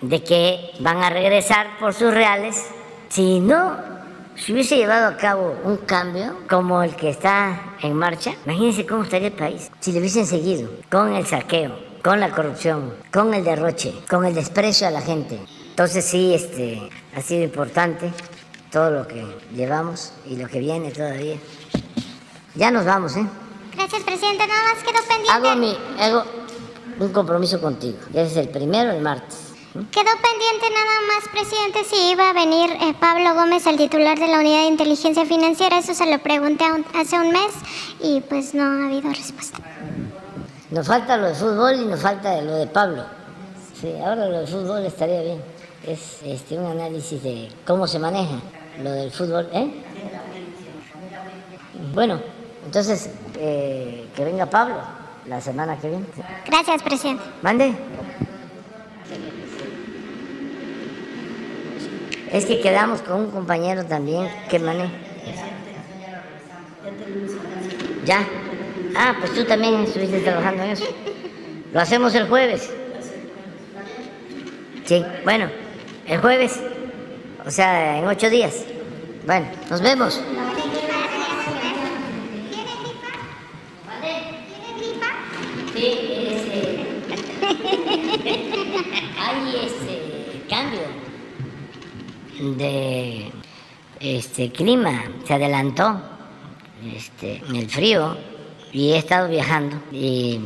de que van a regresar por sus reales. Si no si hubiese llevado a cabo un cambio como el que está en marcha, imagínense cómo estaría el país. Si le hubiesen seguido con el saqueo, con la corrupción, con el derroche, con el desprecio a la gente. Entonces sí, este, ha sido importante todo lo que llevamos y lo que viene todavía. Ya nos vamos, ¿eh? Gracias, presidente. Nada más quedó pendiente. Hago, mi, hago un compromiso contigo. Ya es el primero, el martes. Quedó pendiente nada más, presidente, si iba a venir eh, Pablo Gómez, el titular de la Unidad de Inteligencia Financiera. Eso se lo pregunté hace un mes y pues no ha habido respuesta. Nos falta lo de fútbol y nos falta lo de Pablo. Sí, ahora lo de fútbol estaría bien. Es este, un análisis de cómo se maneja lo del fútbol. ¿eh? Bueno, entonces eh, que venga Pablo la semana que viene. Gracias, presidente. Mande. Es que quedamos con un compañero también que maneja. Ya. Ah, pues tú también estuviste trabajando en eso. Lo hacemos el jueves. Sí, bueno, el jueves. O sea, en ocho días. Bueno, nos vemos. Sí, ese. Hay ese cambio de este clima, se adelantó este, en el frío y he estado viajando y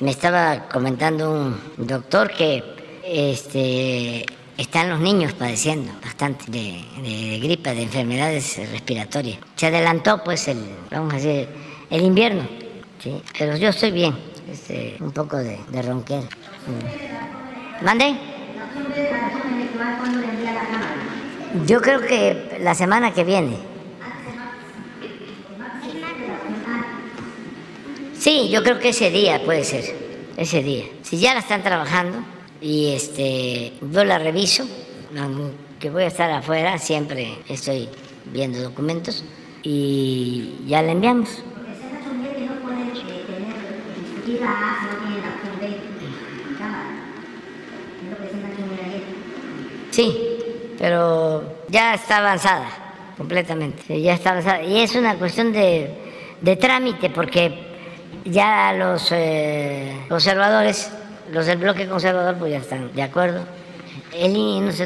me estaba comentando un doctor que este, están los niños padeciendo bastante de, gripa, de enfermedades respiratorias. Se adelantó pues el, vamos a decir, el invierno, ¿sí? pero yo estoy bien, este, un poco de, de ronquera. ¿Mande? Yo creo que la semana que viene. Sí, yo creo que ese día puede ser, ese día. Si ya la están trabajando y este, yo la reviso, que voy a estar afuera, siempre estoy viendo documentos y ya la enviamos. Sí, pero ya está avanzada completamente, ya está avanzada. Y es una cuestión de, de trámite, porque ya los eh, conservadores, los del bloque conservador, pues ya están de acuerdo. El se